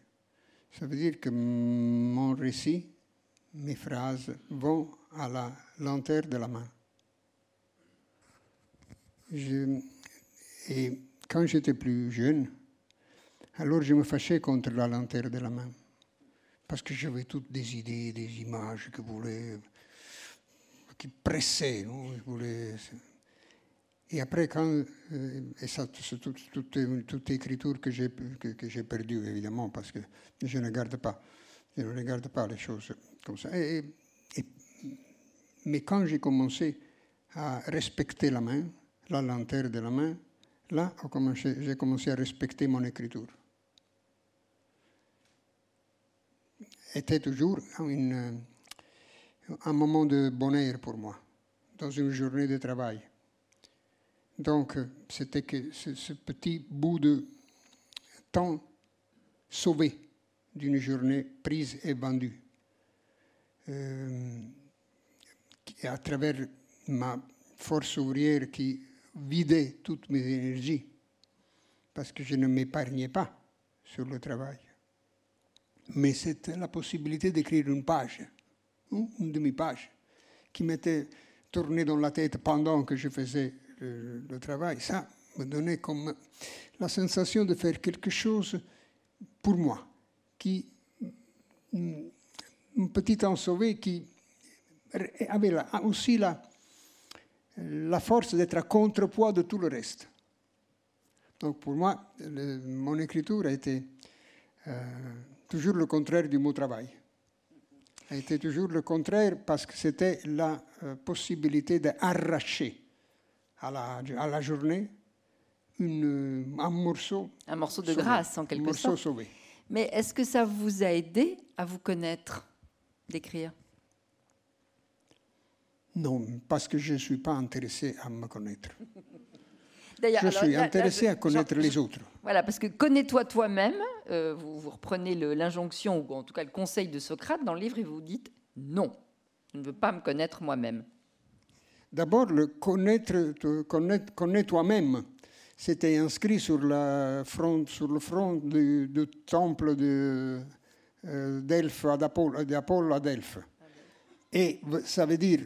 Ça veut dire que mon récit, mes phrases vont à la lenteur de la main. et quand j'étais plus jeune, alors je me fâchais contre la lenteur de la main. Parce que j'avais toutes des idées, des images que voulais, qui pressaient. Non je voulais, et après, quand, euh, et ça, c'est toute, écriture que j'ai, que, j'ai perdue, évidemment, parce que je ne garde pas, je ne regarde pas les choses comme ça. mais quand j'ai commencé à respecter la main, la lenteur de la main, là, j'ai commencé à respecter mon écriture. Était toujours un moment de bonheur pour moi, dans une journée de travail. Donc, c'était que ce, petit bout de temps sauvé d'une journée prise et vendue. Euh, à travers ma force ouvrière qui vidait toutes mes énergies, parce que je ne m'épargnais pas sur le travail. Mais c'était la possibilité d'écrire une page, une demi-page, qui m'était tournée dans la tête pendant que je faisais le, travail, ça me donnait comme la sensation de faire quelque chose pour moi, qui, un petit temps sauvé qui avait aussi la, la force d'être à contrepoids de tout le reste. Donc pour moi, mon écriture a été euh, toujours le contraire du mot travail. A été toujours le contraire parce que c'était la euh, possibilité d'arracher à la, à la journée une, un morceau. Un morceau de grâce, en quelque sorte. Sauvé. Mais est-ce que ça vous a aidé à vous connaître, d'écrire? Non, parce que je ne suis pas intéressé à me connaître. *laughs* je suis intéressé à connaître les autres. Voilà, parce que connais-toi toi-même, euh, vous, vous, reprenez l'injonction, ou en tout cas le conseil de Socrate dans le livre, et vous vous dites non, je ne veux pas me connaître moi-même. D'abord, connaître, connaître, toi-même. C'était inscrit sur, la front, sur le front du, temple de, euh, à Delphes. Et ça veut dire,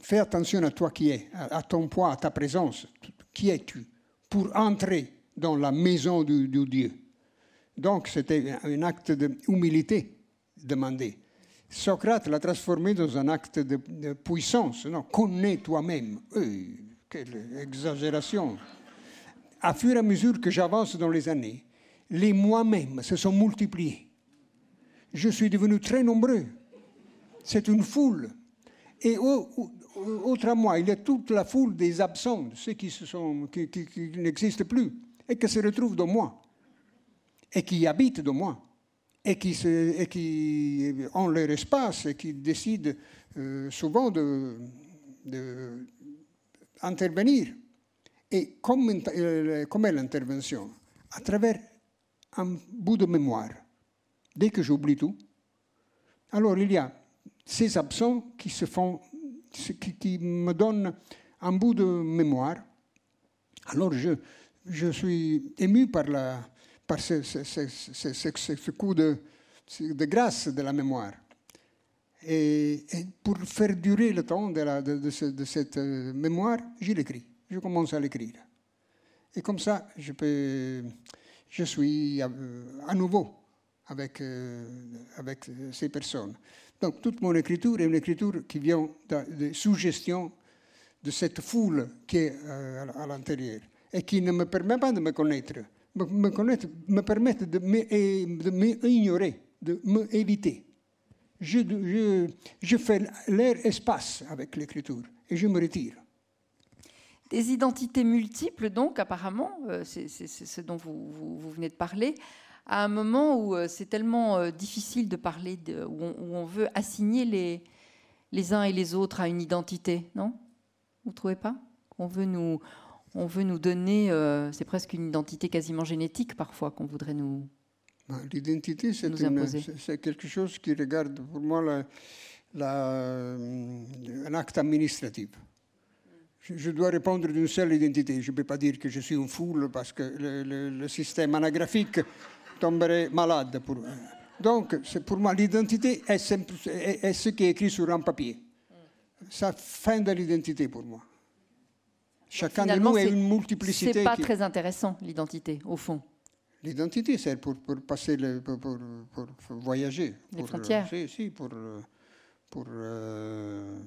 fais attention à toi qui es, à, ton poids, à ta présence. Qui es-tu pour entrer dans la maison du Dieu? Donc c'était un acte d'humilité demandé. Socrate l'a transformé dans un acte de, puissance. Non, connais toi-même. quelle exagération. À fur et à mesure que j'avance dans les années, les moi-même se sont multipliés. Je suis devenu très nombreux. C'est une foule. Et autre à moi, il y a toute la foule des absents, ceux qui, qui, qui n'existent plus, et qui se retrouvent dans moi, et qui habitent dans moi et qui, et qui, ont leur espace et qui décident euh, souvent d'intervenir. De, et comme, euh, est l'intervention? À travers un bout de mémoire. Dès que j'oublie tout, alors il y a ces absents qui, se font, qui me donnent un bout de mémoire. Alors je, je suis ému par la, par ce, ce, ce, coup de, grâce de la mémoire. Et, pour faire durer le temps de, cette euh, mémoire, je l'écris. Je commence à l'écrire. Et comme ça, je, suis à, à nouveau avec, euh, avec ces personnes. Donc toute mon écriture est une écriture qui vient de, suggestions de cette foule qui est euh, à l'intérieur et qui ne me permet pas de me connaître me, me permettre de m'ignorer, de m'éviter. Je, fais l'air espace avec l'écriture et je me retire. Des identités multiples, donc, apparemment, euh, c'est ce dont vous, venez de parler, à un moment où euh, c'est tellement euh, difficile de parler, de, où, on, où, on, veut assigner les, les uns et les autres à une identité, non? Vous ne trouvez pas? On veut nous on veut nous donner, euh, c'est presque une identité quasiment génétique parfois qu'on voudrait nous. Ben, l'identité, c'est quelque chose qui regarde pour moi un acte administratif. Je, dois répondre d'une seule identité. Je ne peux pas dire que je suis une foule parce que le, système anagraphique tomberait malade. Pour... Donc, pour moi, l'identité est, est, ce qui est écrit sur un papier. C'est fin de l'identité pour moi. Chacun de nous est une multiplicité. C'est pas très intéressant l'identité au fond. L'identité, c'est pour, pour, passer, le, pour, pour, voyager. Les frontières. Euh, si, si, pour, pour euh,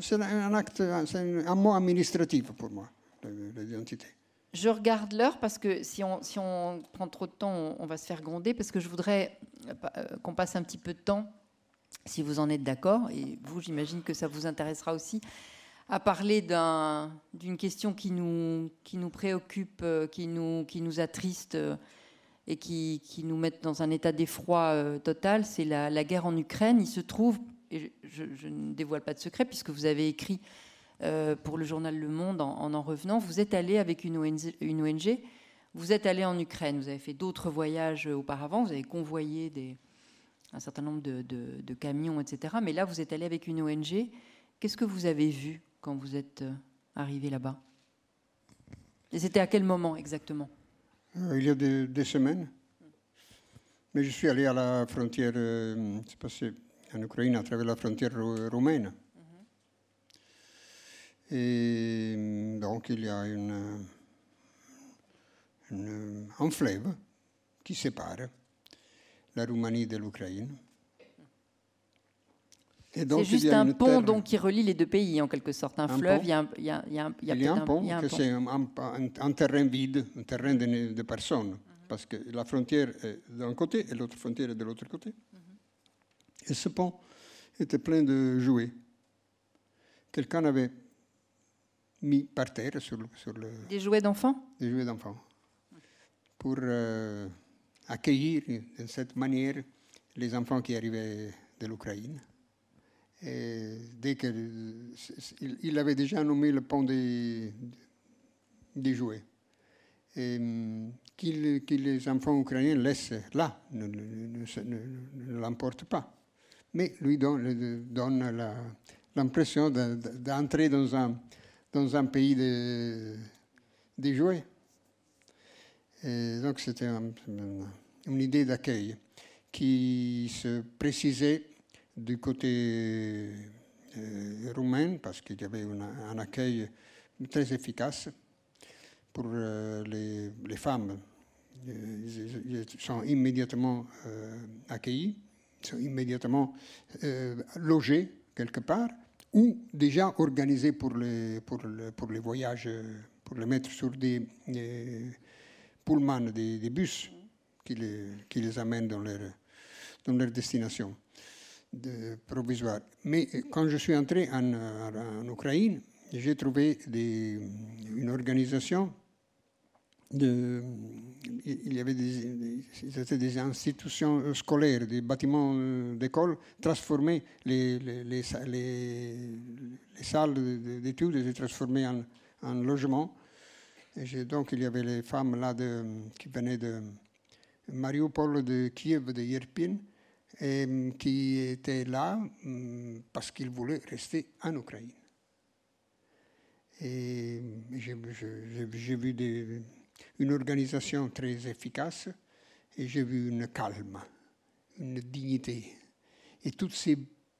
c'est un acte, c'est un mot administratif pour moi, l'identité. Je regarde l'heure parce que si on, si on prend trop de temps, on, va se faire gronder parce que je voudrais euh, qu'on passe un petit peu de temps, si vous en êtes d'accord, et vous, j'imagine que ça vous intéressera aussi, à parler d'une question qui nous, préoccupe, euh, qui nous, attriste euh, et qui, nous met dans un état d'effroi euh, total, c'est la, guerre en Ukraine. Il se trouve, et je, ne dévoile pas de secret, puisque vous avez écrit pour le journal Le Monde en, en, revenant, vous êtes allé avec une ONG, vous êtes allé en Ukraine, vous avez fait d'autres voyages auparavant, vous avez convoyé un certain nombre de camions, etc. Mais là, vous êtes allé avec une ONG. Qu'est-ce que vous avez vu quand vous êtes euh, arrivé là-bas? Et c'était à quel moment exactement? Euh, Il y a des, semaines. Mais je suis allé à la frontière, euh, c'est passé en Ukraine à travers la frontière roumaine. Mhm. Et donc il y a une, une, un fleuve qui sépare la Roumanie de l'Ukraine. C'est juste un pont donc, qui relie les deux pays, en quelque sorte. Un, fleuve, il y a un, il y a, il y a, il y a un, pont, c'est un, terrain vide, un terrain de, de personnes, mhm. parce que la frontière est d'un côté et l'autre frontière est de l'autre côté. Mhm. Et ce pont était plein de jouets. Quelqu'un avait mis par terre sur le... Sur le des jouets d'enfants? Des jouets d'enfants. Pour euh, accueillir de cette manière les enfants qui arrivaient de l'Ukraine. Et qu'il il avait déjà nommé le pont des, des jouets. Et hum, qu'il les enfants ukrainiens laissent là, ne, ne, l'emportent pas. Mais lui donne, donne l'impression d'entrer dans un, dans un pays de, des jouets. Et donc c'était une idée d'accueil qui se précisait du côté euh, roumain, parce qu'il y avait un accueil très efficace pour euh, les, femmes. Ils, sont immédiatement euh, accueillis, sont immédiatement logés quelque part, ou déjà organisés pour les, voyages, pour les mettre sur des, pullman, des, bus qui les, amènent dans leur destination provisoire. Mais quand je suis entré en, en Ukraine, j'ai trouvé une organisation il y avait des, institutions scolaires, des bâtiments euh, d'école transformés, les, les, les, les salles d'études étaient transformées en, en logement. Et donc il y avait les femmes là qui venaient de Mariupol, de Kiev, de Yerpin, et qui étaient là mm, parce qu'ils voulaient rester en Ukraine. Et j'ai vu une organisation très efficace et j'ai vu une calme, une dignité. Et tous ces,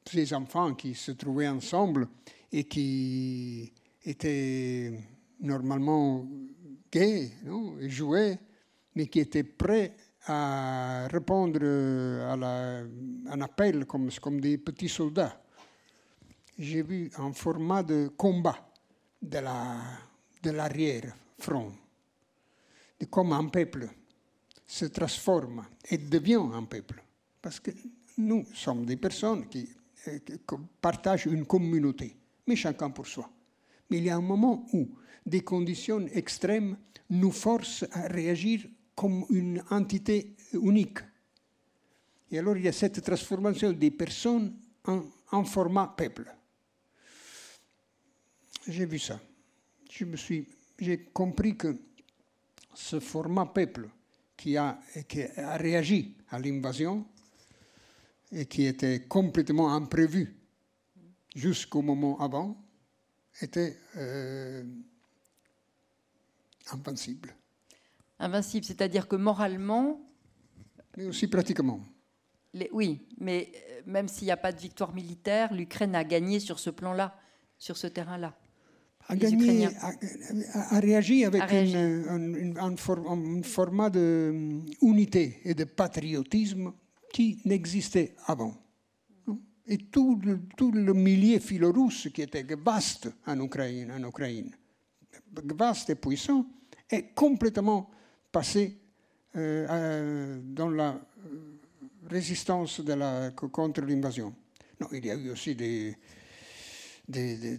ces, enfants qui se trouvaient ensemble et qui étaient normalement gays non, et jouaient, mais qui étaient prêts à répondre à, la, un appel comme, comme des petits soldats. J'ai vu un format de combat de l'arrière-front, la, de comment un peuple se transforme et devient un peuple. Parce que nous sommes des personnes euh, qui partagent une communauté, mais chacun pour soi. Mais il y a un moment où des conditions extrêmes nous forcent à réagir comme une entité unique. Et alors il y a cette transformation des personnes en, format peuple. J'ai vu ça. Je me suis, j'ai compris que ce format peuple qui a, qui a réagi à l'invasion et qui était complètement imprévu jusqu'au moment avant, était euh, invincible. Invincible, c'est-à-dire que moralement. Mais aussi pratiquement. Les, oui, mais euh, même s'il n'y a pas de victoire militaire, l'Ukraine a gagné sur ce plan-là, sur ce terrain-là a, gagné, a, a, réagi avec Une, un, un, format d'unité et de patriotisme qui n'existait avant. Et tout le, tout le milieu philo-russe qui était vaste en Ukraine, en Ukraine, vaste et puissant, est complètement passé euh, dans la résistance de la, contre l'invasion. Non, il y a eu aussi des, des,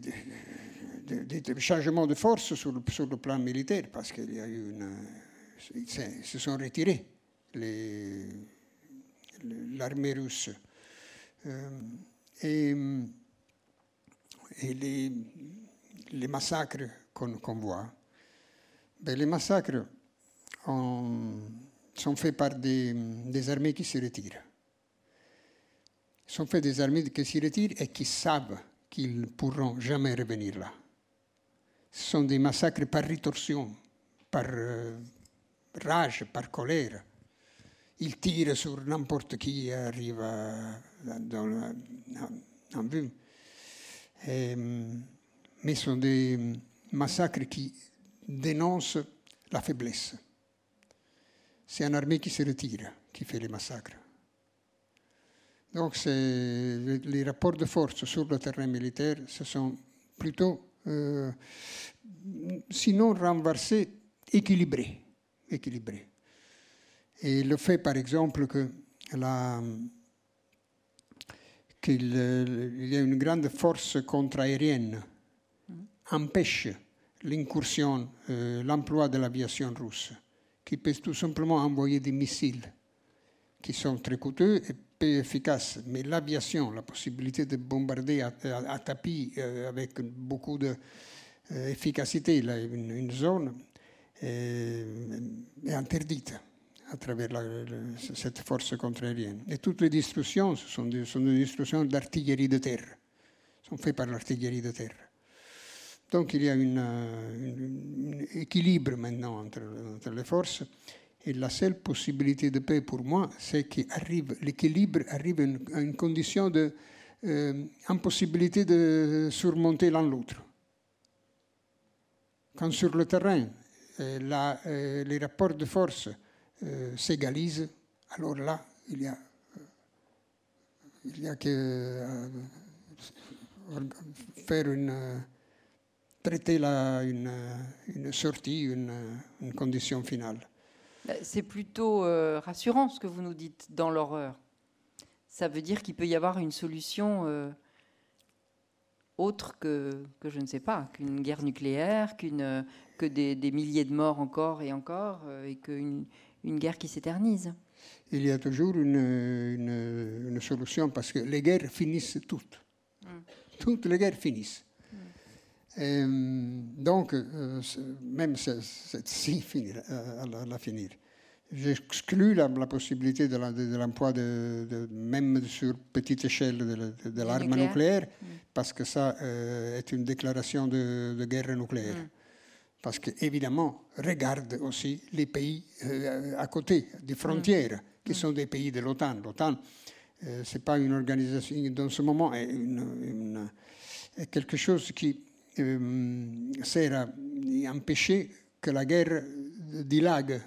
de force sur le, plan militaire, parce qu'il se sont retirés, l'armée russe. Euh, et, les, massacres qu'on qu voit, ben les massacres ont, sont faits par des, armées qui se retirent. Sont faits des armées qui se retirent et qui savent qu'ils ne pourront jamais revenir là. Ce sont des massacres par ritorsion, par euh, rage, par colère. Ils tirent sur n'importe qui arrive en vue. Mais ce sont des massacres qui dénoncent la faiblesse. C'est une armée qui se retire qui fait les massacres. Donc les rapports de force sur le terrain militaire, ce sont plutôt euh, sinon renversé, équilibré, équilibré. Et le fait, par exemple, que qu'il y a une grande force contre-aérienne empêche l'incursion, euh, l'emploi de l'aviation russe, qui peut tout simplement envoyer des missiles qui sont très coûteux et efficace, mais l'aviation, la possibilité de bombarder à, tapis euh, avec beaucoup d'efficacité euh, une, zone est, est, interdite à travers cette force contre-aérienne. Et toutes les destructions sont des, sont des destructions d'artillerie de terre, sont faites par l'artillerie de terre. Donc il y a un équilibre maintenant entre, les forces. Et la seule possibilité de paix pour moi, c'est que l'équilibre arrive à une, condition de euh, impossibilité de surmonter l'un l'autre. Quand sur le terrain, euh, euh, les rapports de force euh, s'égalisent, alors là, il y a, il y a que euh, faire une traiter la, une, une sortie, une, une condition finale. Bah, c'est plutôt euh, rassurant ce que vous nous dites dans l'horreur. Ça veut dire qu'il peut y avoir une solution euh, autre que, que, je ne sais pas, qu'une guerre nucléaire, qu'une, que des, des, milliers de morts encore et encore, euh, et qu'une une guerre qui s'éternise. Il y a toujours une, une, une, solution parce que les guerres finissent toutes. Mm. Toutes les guerres finissent. Et, donc, euh, même celle-ci finir, à, la, finir. J'exclus la, la, possibilité de l'emploi de, de, même sur petite échelle de, de l'arme nucléaire, nucléaire mm. parce que ça euh, est une déclaration de, guerre nucléaire. Mm. Parce qu'évidemment, regarde aussi les pays euh, à côté, des frontières, mm. qui sont des pays de l'OTAN. L'OTAN, euh, ce n'est pas une organisation, dans ce moment, est, une, une, est quelque chose qui sert à empêcher que la guerre dilague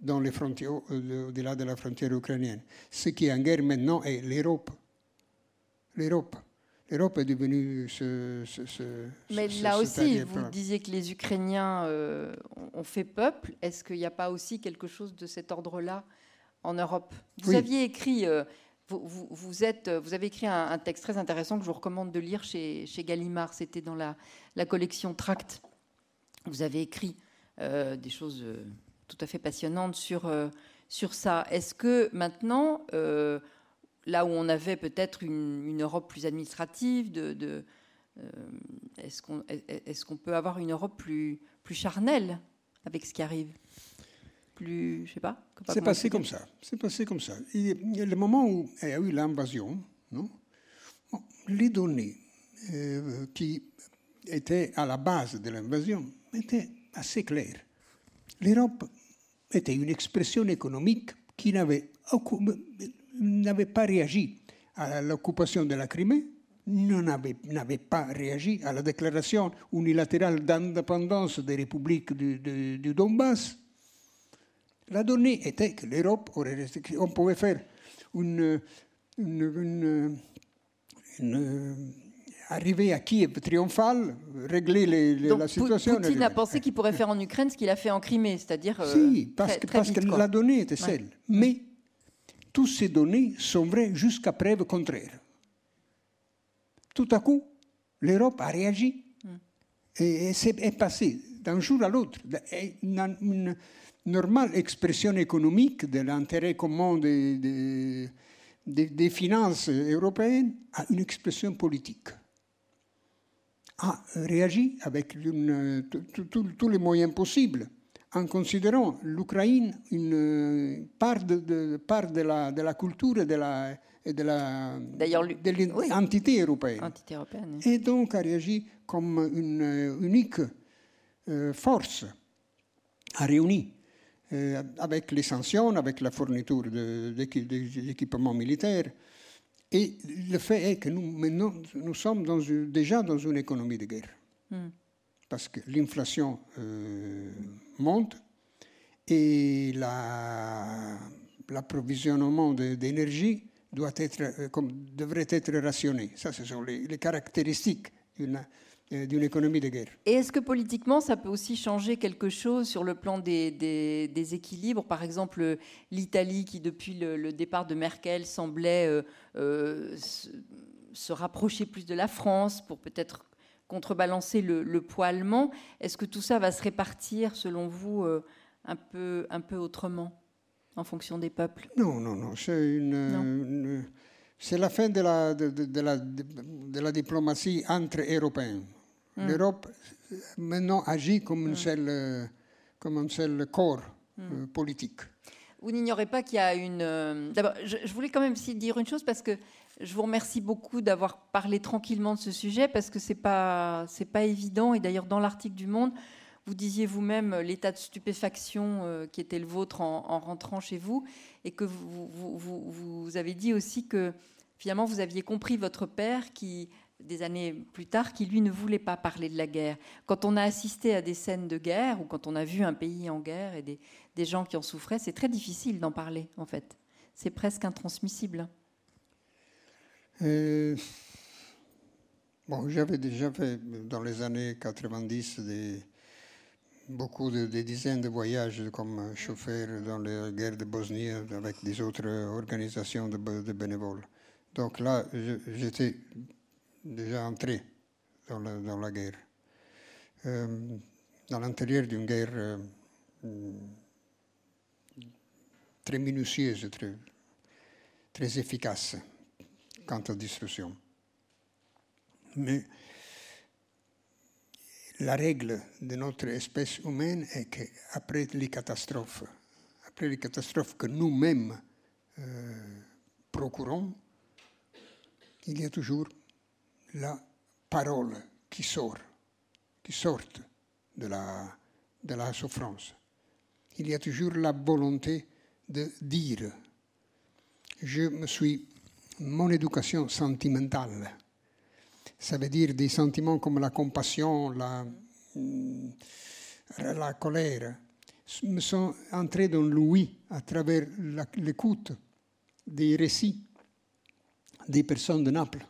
dans les frontières, au-delà de la frontière ukrainienne. Ce qui est en guerre maintenant est l'Europe. L'Europe. L'Europe est devenue ce. ce, ce Mais ce, là aussi, vous disiez que les Ukrainiens euh, ont fait peuple. Est-ce qu'il n'y a pas aussi quelque chose de cet ordre-là en Europe? Vous Oui. aviez écrit. euh, vous, vous- avez écrit un, texte très intéressant que je vous recommande de lire chez, chez Gallimard. C'était dans la, collection Tract. Vous avez écrit euh, des choses euh, tout à fait passionnantes sur, euh, ça. Est-ce que maintenant, euh, là où on avait peut-être une, Europe plus administrative, euh, est-ce qu'on peut avoir une Europe plus charnelle avec ce qui arrive? Plus, je sais pas. pas C'est passé comme ça. C'est passé comme ça. Et, le moment où il y a eu l'invasion, non? Bon, les données euh, qui étaient à la base de l'invasion étaient assez claires. L'Europe était une expression économique qui n'avait pas réagi à l'occupation de la Crimée, n'avait n'avait pas réagi à la déclaration unilatérale d'indépendance des républiques du, du- du Donbass. La donnée était que l'Europe aurait resté, on pouvait faire une, une, une- une- arriver à Kiev triomphale, régler les- les- Donc, la situation. Poutine a pensé qu'il pourrait faire en Ukraine ce qu'il a fait en Crimée, c'est-à-dire euh, Si, parce, très, que, très parce que vite, quoi. la donnée était Ouais. celle. Mais toutes ces données sont vraies jusqu'à preuve contraire. Tout à coup, l'Europe a réagi Mm. et, et c'est est passé d'un jour à l'autre. Une normale expression économique de l'intérêt commun des, des- des- des finances européennes à une expression politique a réagi avec tous les moyens possibles, en considérant l'Ukraine une part de, de- part de la, de la culture et de la, et de la- oui. l'entité européenne. Entité européenne. Et donc a réagi comme une unique euh, force, a réuni avec les sanctions, avec la fourniture d'équipements militaires. Et le fait est que nous, maintenant, nous sommes dans une- déjà dans une économie de guerre. Mm. Parce que l'inflation euh, monte et la- l'approvisionnement d'énergie doit être, euh, comme, devrait être rationné. Ça, ce sont les, les caractéristiques d'une euh, d'une économie de guerre. Et est-ce que politiquement, ça peut aussi changer quelque chose sur le plan des, des- des équilibres? Par exemple, l'Italie, qui depuis le, le départ de Merkel semblait euh, euh, se, se rapprocher plus de la France pour peut-être contrebalancer le, le poids allemand. Est-ce que tout ça va se répartir, selon vous, euh, un, peu, un peu autrement, en fonction des peuples? Non, non, non. C'est une, Non. une- c'est la fin de la, de, de- de la, de la diplomatie entre Européens. Mm. L'Europe euh, maintenant agit comme un seul, euh, comme un seul corps Mm. euh, politique. Vous n'ignorez pas qu'il y a une. D'abord, je, voulais quand même dire une chose parce que je vous remercie beaucoup d'avoir parlé tranquillement de ce sujet parce que c'est pas c'est pas évident et d'ailleurs dans l'article du Monde vous disiez vous-même l'état de stupéfaction qui était le vôtre en, en rentrant chez vous et que vous, vous, vous, vous avez dit aussi que finalement vous aviez compris votre père qui des années plus tard qui lui ne voulait pas parler de la guerre. Quand on a assisté à des scènes de guerre ou quand on a vu un pays en guerre et des, gens qui en souffraient, c'est très difficile d'en parler en fait. C'est presque intransmissible. Euh, bon, j'avais déjà fait dans les années 90 des, beaucoup de, dizaines de voyages comme chauffeur dans la guerre de Bosnie avec des autres organisations de, de bénévoles. Donc là, j'étais déjà entré dans la, la guerre. Euh, dans l'intérieur d'une guerre euh, très minutieuse, très, efficace quant à destruction. Mais la règle de notre espèce humaine est qu'après les catastrophes, après les catastrophes que nous-mêmes euh, procurons, il y a toujours la parole qui sort, qui sort de la, souffrance. Il y a toujours la volonté de dire. Je me suis mon éducation sentimentale ça veut dire des sentiments comme la compassion, la, mm, la colère, me sont entrés dans l'ouïe à travers l'écoute des récits des personnes de Naples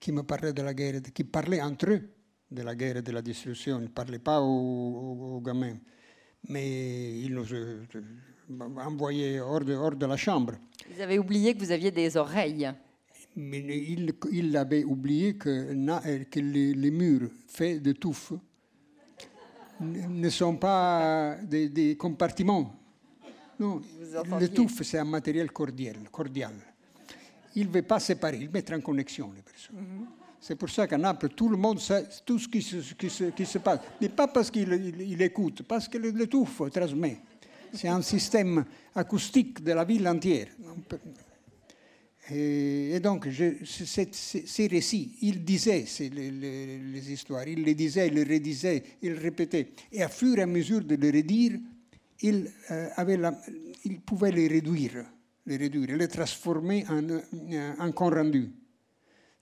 qui me parlaient de la guerre, qui parlaient entre eux de la guerre et de la destruction. Ils ne parlaient pas aux, aux, gamins, mais ils nous euh, envoyaient hors de, hors de la chambre. Vous avez oublié que vous aviez des oreilles mais il, il avait oublié que, que les, les, murs faits de touffes ne sont pas des, des compartiments. Non, le touffe, c'est un matériel cordial. cordial. Il ne veut pas séparer, il met en connexion les personnes. Mm -hmm. C'est pour ça qu'à Naples, tout le monde sait tout ce qui se, qui se, qui se passe. Mais pas parce qu'il il, il écoute, parce que le, le touffe transmet. C'est un système acoustique de la ville entière. Et, et donc, je, ces récits, il disait les, les, les, histoires, il les disait, il les redisait, il répétait. Et à fur et à mesure de les redire, il, euh, avait la, il pouvait les réduire, les réduire, les transformer en, en compte rendu.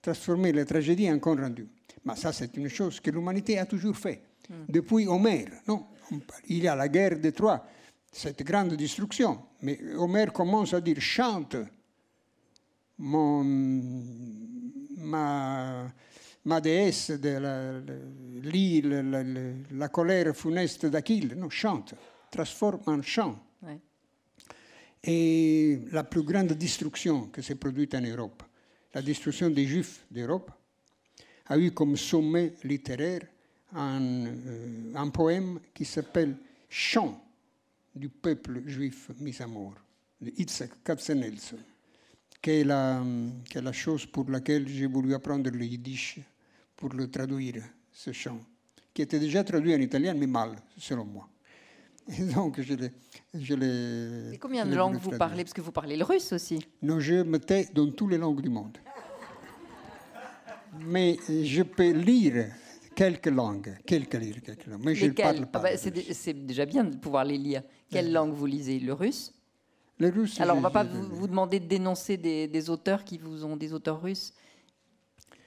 Transformer la tragédie en compte rendu. Mais ça, c'est une chose que l'humanité a toujours fait. Mm. Depuis Homère, non il y a la guerre de Troie, cette grande destruction. Mais Homère commence à dire chante mon, ma, ma déesse de la, lit la, la, la, colère funeste d'Achille, non, chante, transforme en chant. Et la plus grande destruction que s'est produite en Europe, la destruction des Juifs d'Europe, a eu comme sommet littéraire un, euh, poème qui s'appelle Chant du peuple juif mis à mort, de Itzhak Katzenelson qui la, qui est la chose pour laquelle j'ai voulu apprendre le yiddish pour le traduire, ce chant, qui était déjà traduit en italien, mais mal, selon moi. Et *laughs* donc, je l'ai. Je l'ai Et combien de langues vous parlez? Parce que vous parlez le russe aussi. Non, je me tais dans toutes les langues du monde. mais je peux lire quelques langues, quelques lire quelques langues, mais Lesquelles je ne parle pas. Ah bah, c'est, déjà bien de pouvoir les lire. Quelle ouais. langue vous lisez? Le russe? Les Russes. Alors, on ne va pas vous, vous, demander de dénoncer des, des, auteurs qui vous ont, des auteurs russes.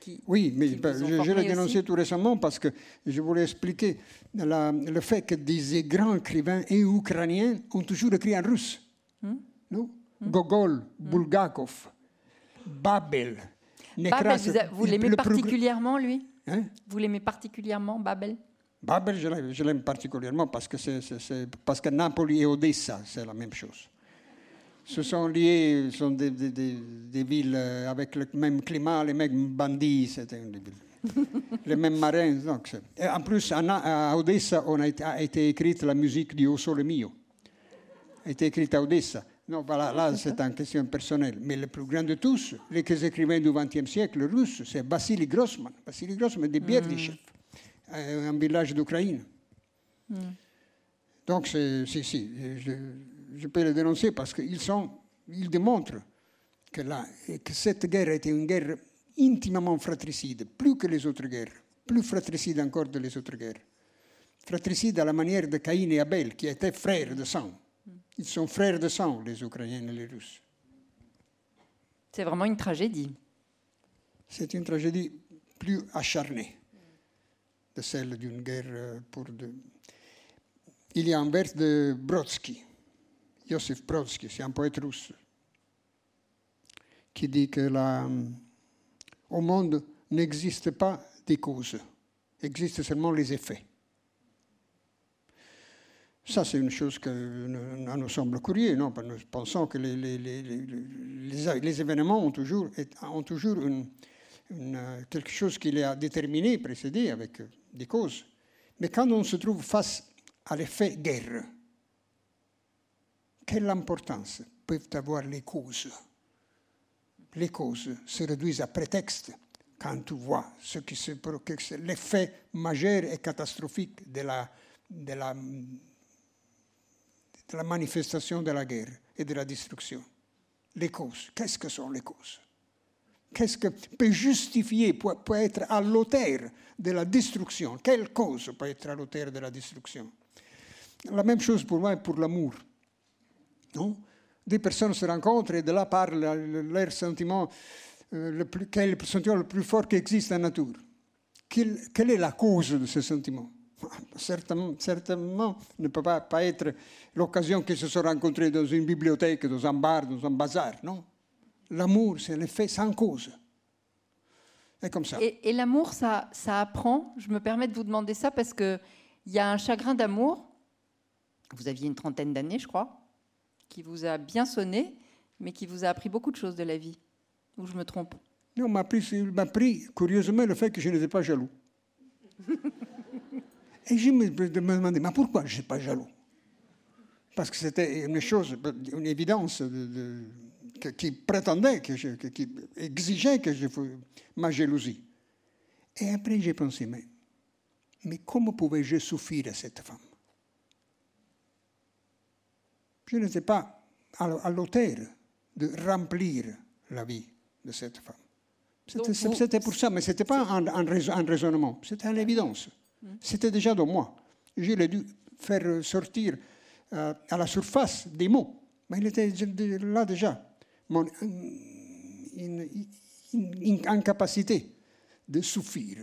Qui, oui, mais ben, je, je l'ai dénoncé aussi. tout récemment parce que je voulais expliquer la, le fait que des grands écrivains et ukrainiens ont toujours écrit en russe. Hmm? Non? Hmm? Gogol, hmm? Bulgakov, Babel. Babel, vous, vous l'aimez particulièrement, lui? Hein? Vous l'aimez particulièrement, Babel? Babel, je l'aime particulièrement parce que, c'est, parce que Napoli et Odessa, c'est la même chose se sont des, des, des, des, villes avec le même climat, les mêmes bandits, c'était une villes. *laughs* les mêmes marins. Donc en plus, à, Odessa, on a été, a été écrite la musique du O Sole Mio. A été écrite à Odessa. Non, voilà, là, c'est une question personnelle. Mais le plus grand de tous, les écrivains du XXe siècle russes, c'est Vassili Grossman. Vassili Grossman de Bierdyshev, mm. un village d'Ukraine. Mm. Donc, c'est, si, si, je, peux le dénoncer parce qu'ils ils démontrent que, la, que cette guerre était une guerre intimement fratricide, plus que les autres guerres, plus fratricide encore que les autres guerres. Fratricide à la manière de Caïn et Abel, qui étaient frères de sang. Ils sont frères de sang, les Ukrainiens et les Russes. C'est vraiment une tragédie. C'est une tragédie plus acharnée de celle d'une guerre euh, pour de... Il y a un vers de Brodsky Joseph Brodsky, c'est un poète russe, qui dit que la, au monde n'existe pas des causes, existent seulement les effets. Ça, c'est une chose qui nous semble curieux, non Nous pensons que les, événements ont toujours, ont toujours quelque chose qui les a déterminés, précédés avec des causes. Mais quand on se trouve face à l'effet guerre, quelle importance peuvent avoir les causes? Les causes se réduisent à prétexte. Quand tu vois ce qui se, l'effet majeur et catastrophique de la, manifestation de la guerre et de la destruction. Les causes, qu'est-ce que sont les causes? Qu'est-ce que peut justifier, peut, peut être à l'auteur de la destruction? Quelle cause peut être à l'auteur de la destruction? La même chose pour moi et pour l'amour. Non? Des personnes se rencontrent et de là parlent leur sentiment, euh, le plus, quel est le sentiment le plus fort qui existe en nature quelle, est la cause de ce sentiment? *laughs* Certainement, certainement, ne peut pas, être l'occasion qu'ils se sont rencontrés dans une bibliothèque, dans un bar, dans un bazar, non? L'amour, c'est l'effet sans cause. Et comme ça. Et l'amour, ça, ça apprend? Je me permets de vous demander ça parce qu'il y a un chagrin d'amour. Vous aviez une trentaine d'années, je crois, qui vous a bien sonné, mais qui vous a appris beaucoup de choses de la vie. Ou je me trompe Non, m'a appris, m'a appris curieusement le fait que je n'étais pas jaloux. *laughs* Et je me, me demandais, mais pourquoi je ne suis pas jaloux? Parce que c'était une chose, une évidence de, qui prétendait, que je, qui exigeait que je ma jalousie. Et après, j'ai pensé, mais, mais comment pouvais-je souffrir à cette femme? Je n'étais pas à l'auteur de remplir la vie de cette femme. C'était pour ça, mais ce n'était pas un, un, raisonnement, c'était une évidence. Hmm. C'était déjà dans moi. Je l'ai dû faire sortir euh, à la surface des mots, mais il était là déjà mon incapacité de souffrir.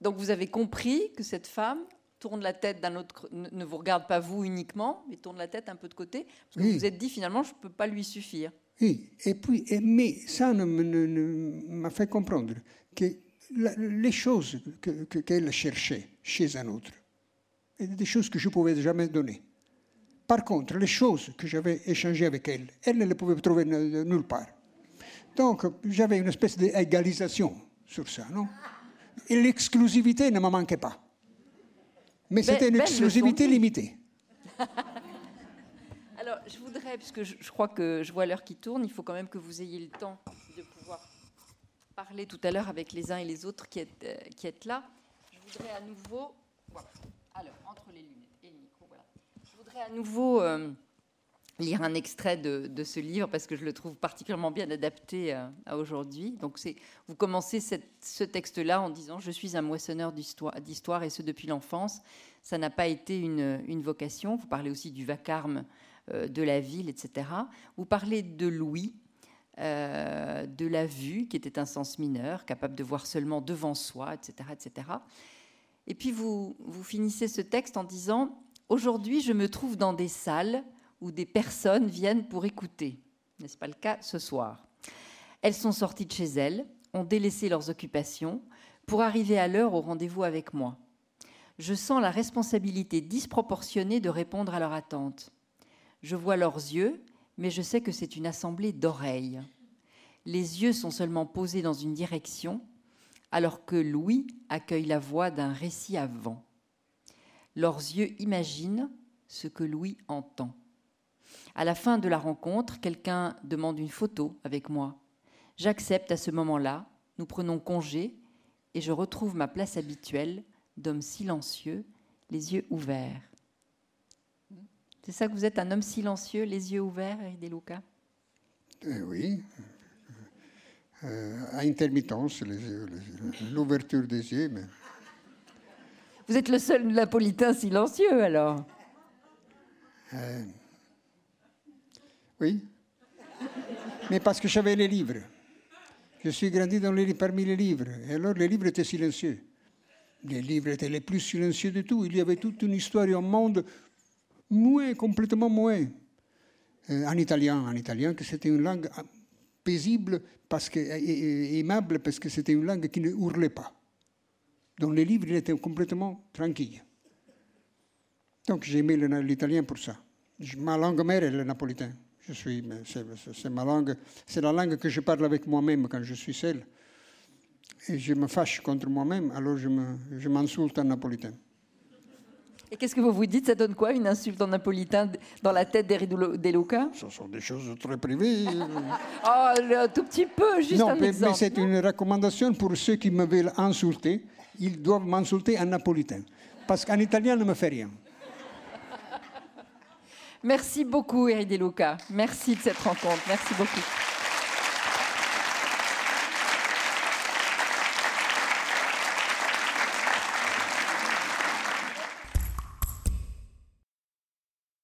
Donc vous avez compris que cette femme tourne la tête d'un autre, ne vous regarde pas vous uniquement, mais tourne la tête un peu de côté, parce que vous vous êtes dit finalement je ne peux pas lui suffire. Oui, et puis, mais ça m'a fait comprendre que les choses qu'elle cherchait chez un autre étaient des choses que je ne pouvais jamais donner. Par contre, les choses que j'avais échangées avec elle, elle ne les pouvait trouver nulle part. Donc, j'avais une espèce d'égalisation sur ça, non? Et l'exclusivité ne me manquait pas. Mais c'était une exclusivité limitée. *laughs* Alors, je voudrais, puisque je, je crois que je vois l'heure qui tourne, il faut quand même que vous ayez le temps de pouvoir parler tout à l'heure avec les uns et les autres qui êtes, euh, qui êtes là. Je voudrais à nouveau. Voilà. Alors, entre les lunettes et le micro, voilà à nouveau euh, lire un extrait de, ce livre parce que je le trouve particulièrement bien adapté à, aujourd'hui. Donc, vous commencez ce texte-là en disant Je suis un moissonneur d'histoire et ce depuis l'enfance. Ça n'a pas été une, vocation. Vous parlez aussi du vacarme euh, de la ville, etc. Vous parlez de Louis, euh, de la vue, qui était un sens mineur, capable de voir seulement devant soi, etc. etc. Et puis vous finissez ce texte en disant Aujourd'hui, je me trouve dans des salles où des personnes viennent pour écouter. N'est-ce pas le cas ce soir? Elles sont sorties de chez elles, ont délaissé leurs occupations pour arriver à l'heure au rendez-vous avec moi. Je sens la responsabilité disproportionnée de répondre à leur attente. Je vois leurs yeux, mais je sais que c'est une assemblée d'oreilles. Les yeux sont seulement posés dans une direction, alors que Louis accueille la voix d'un récit à vent. Leurs yeux imaginent ce que Louis entend. À la fin de la rencontre, quelqu'un demande une photo avec moi. J'accepte à ce moment-là, nous prenons congé et je retrouve ma place habituelle d'homme silencieux, les yeux ouverts. C'est ça que vous êtes un homme silencieux, les yeux ouverts, Eric Deluca euh, Oui, euh, à intermittence, l'ouverture des yeux. Mais... Vous êtes le seul napolitain silencieux, alors? Euh, Oui. Mais parce que j'avais les livres. Je suis grandi dans les, parmi les livres. Et alors, les livres étaient silencieux. Les livres étaient les plus silencieux de tout. Il y avait toute une histoire et un monde muet, complètement muet. Euh, en italien, en italien, que c'était une langue paisible parce que, aimable parce que c'était une langue qui ne hurlait pas. Dans les livres, il était complètement tranquille. Donc j'ai aimé le- l'italien pour ça. Ma langue mère est le napolitain. Je suis, c'est, ma langue, c'est la langue que je parle avec moi-même quand je suis seul. Et je me fâche contre moi-même, alors je, me, je m'insulte en napolitain. Et qu'est-ce que vous vous dites? Ça donne quoi une insulte en napolitain dans la tête d'Eri De Luca Ce sont des choses très privées. *laughs* Oh, le- tout petit peu, juste non, un mais, mais c'est une recommandation pour ceux qui me veulent insulter. Ils doivent m'insulter en napolitain. Parce qu'en italien, ne me fait rien. Merci beaucoup, Eri De Luca. Merci de cette rencontre. Merci beaucoup.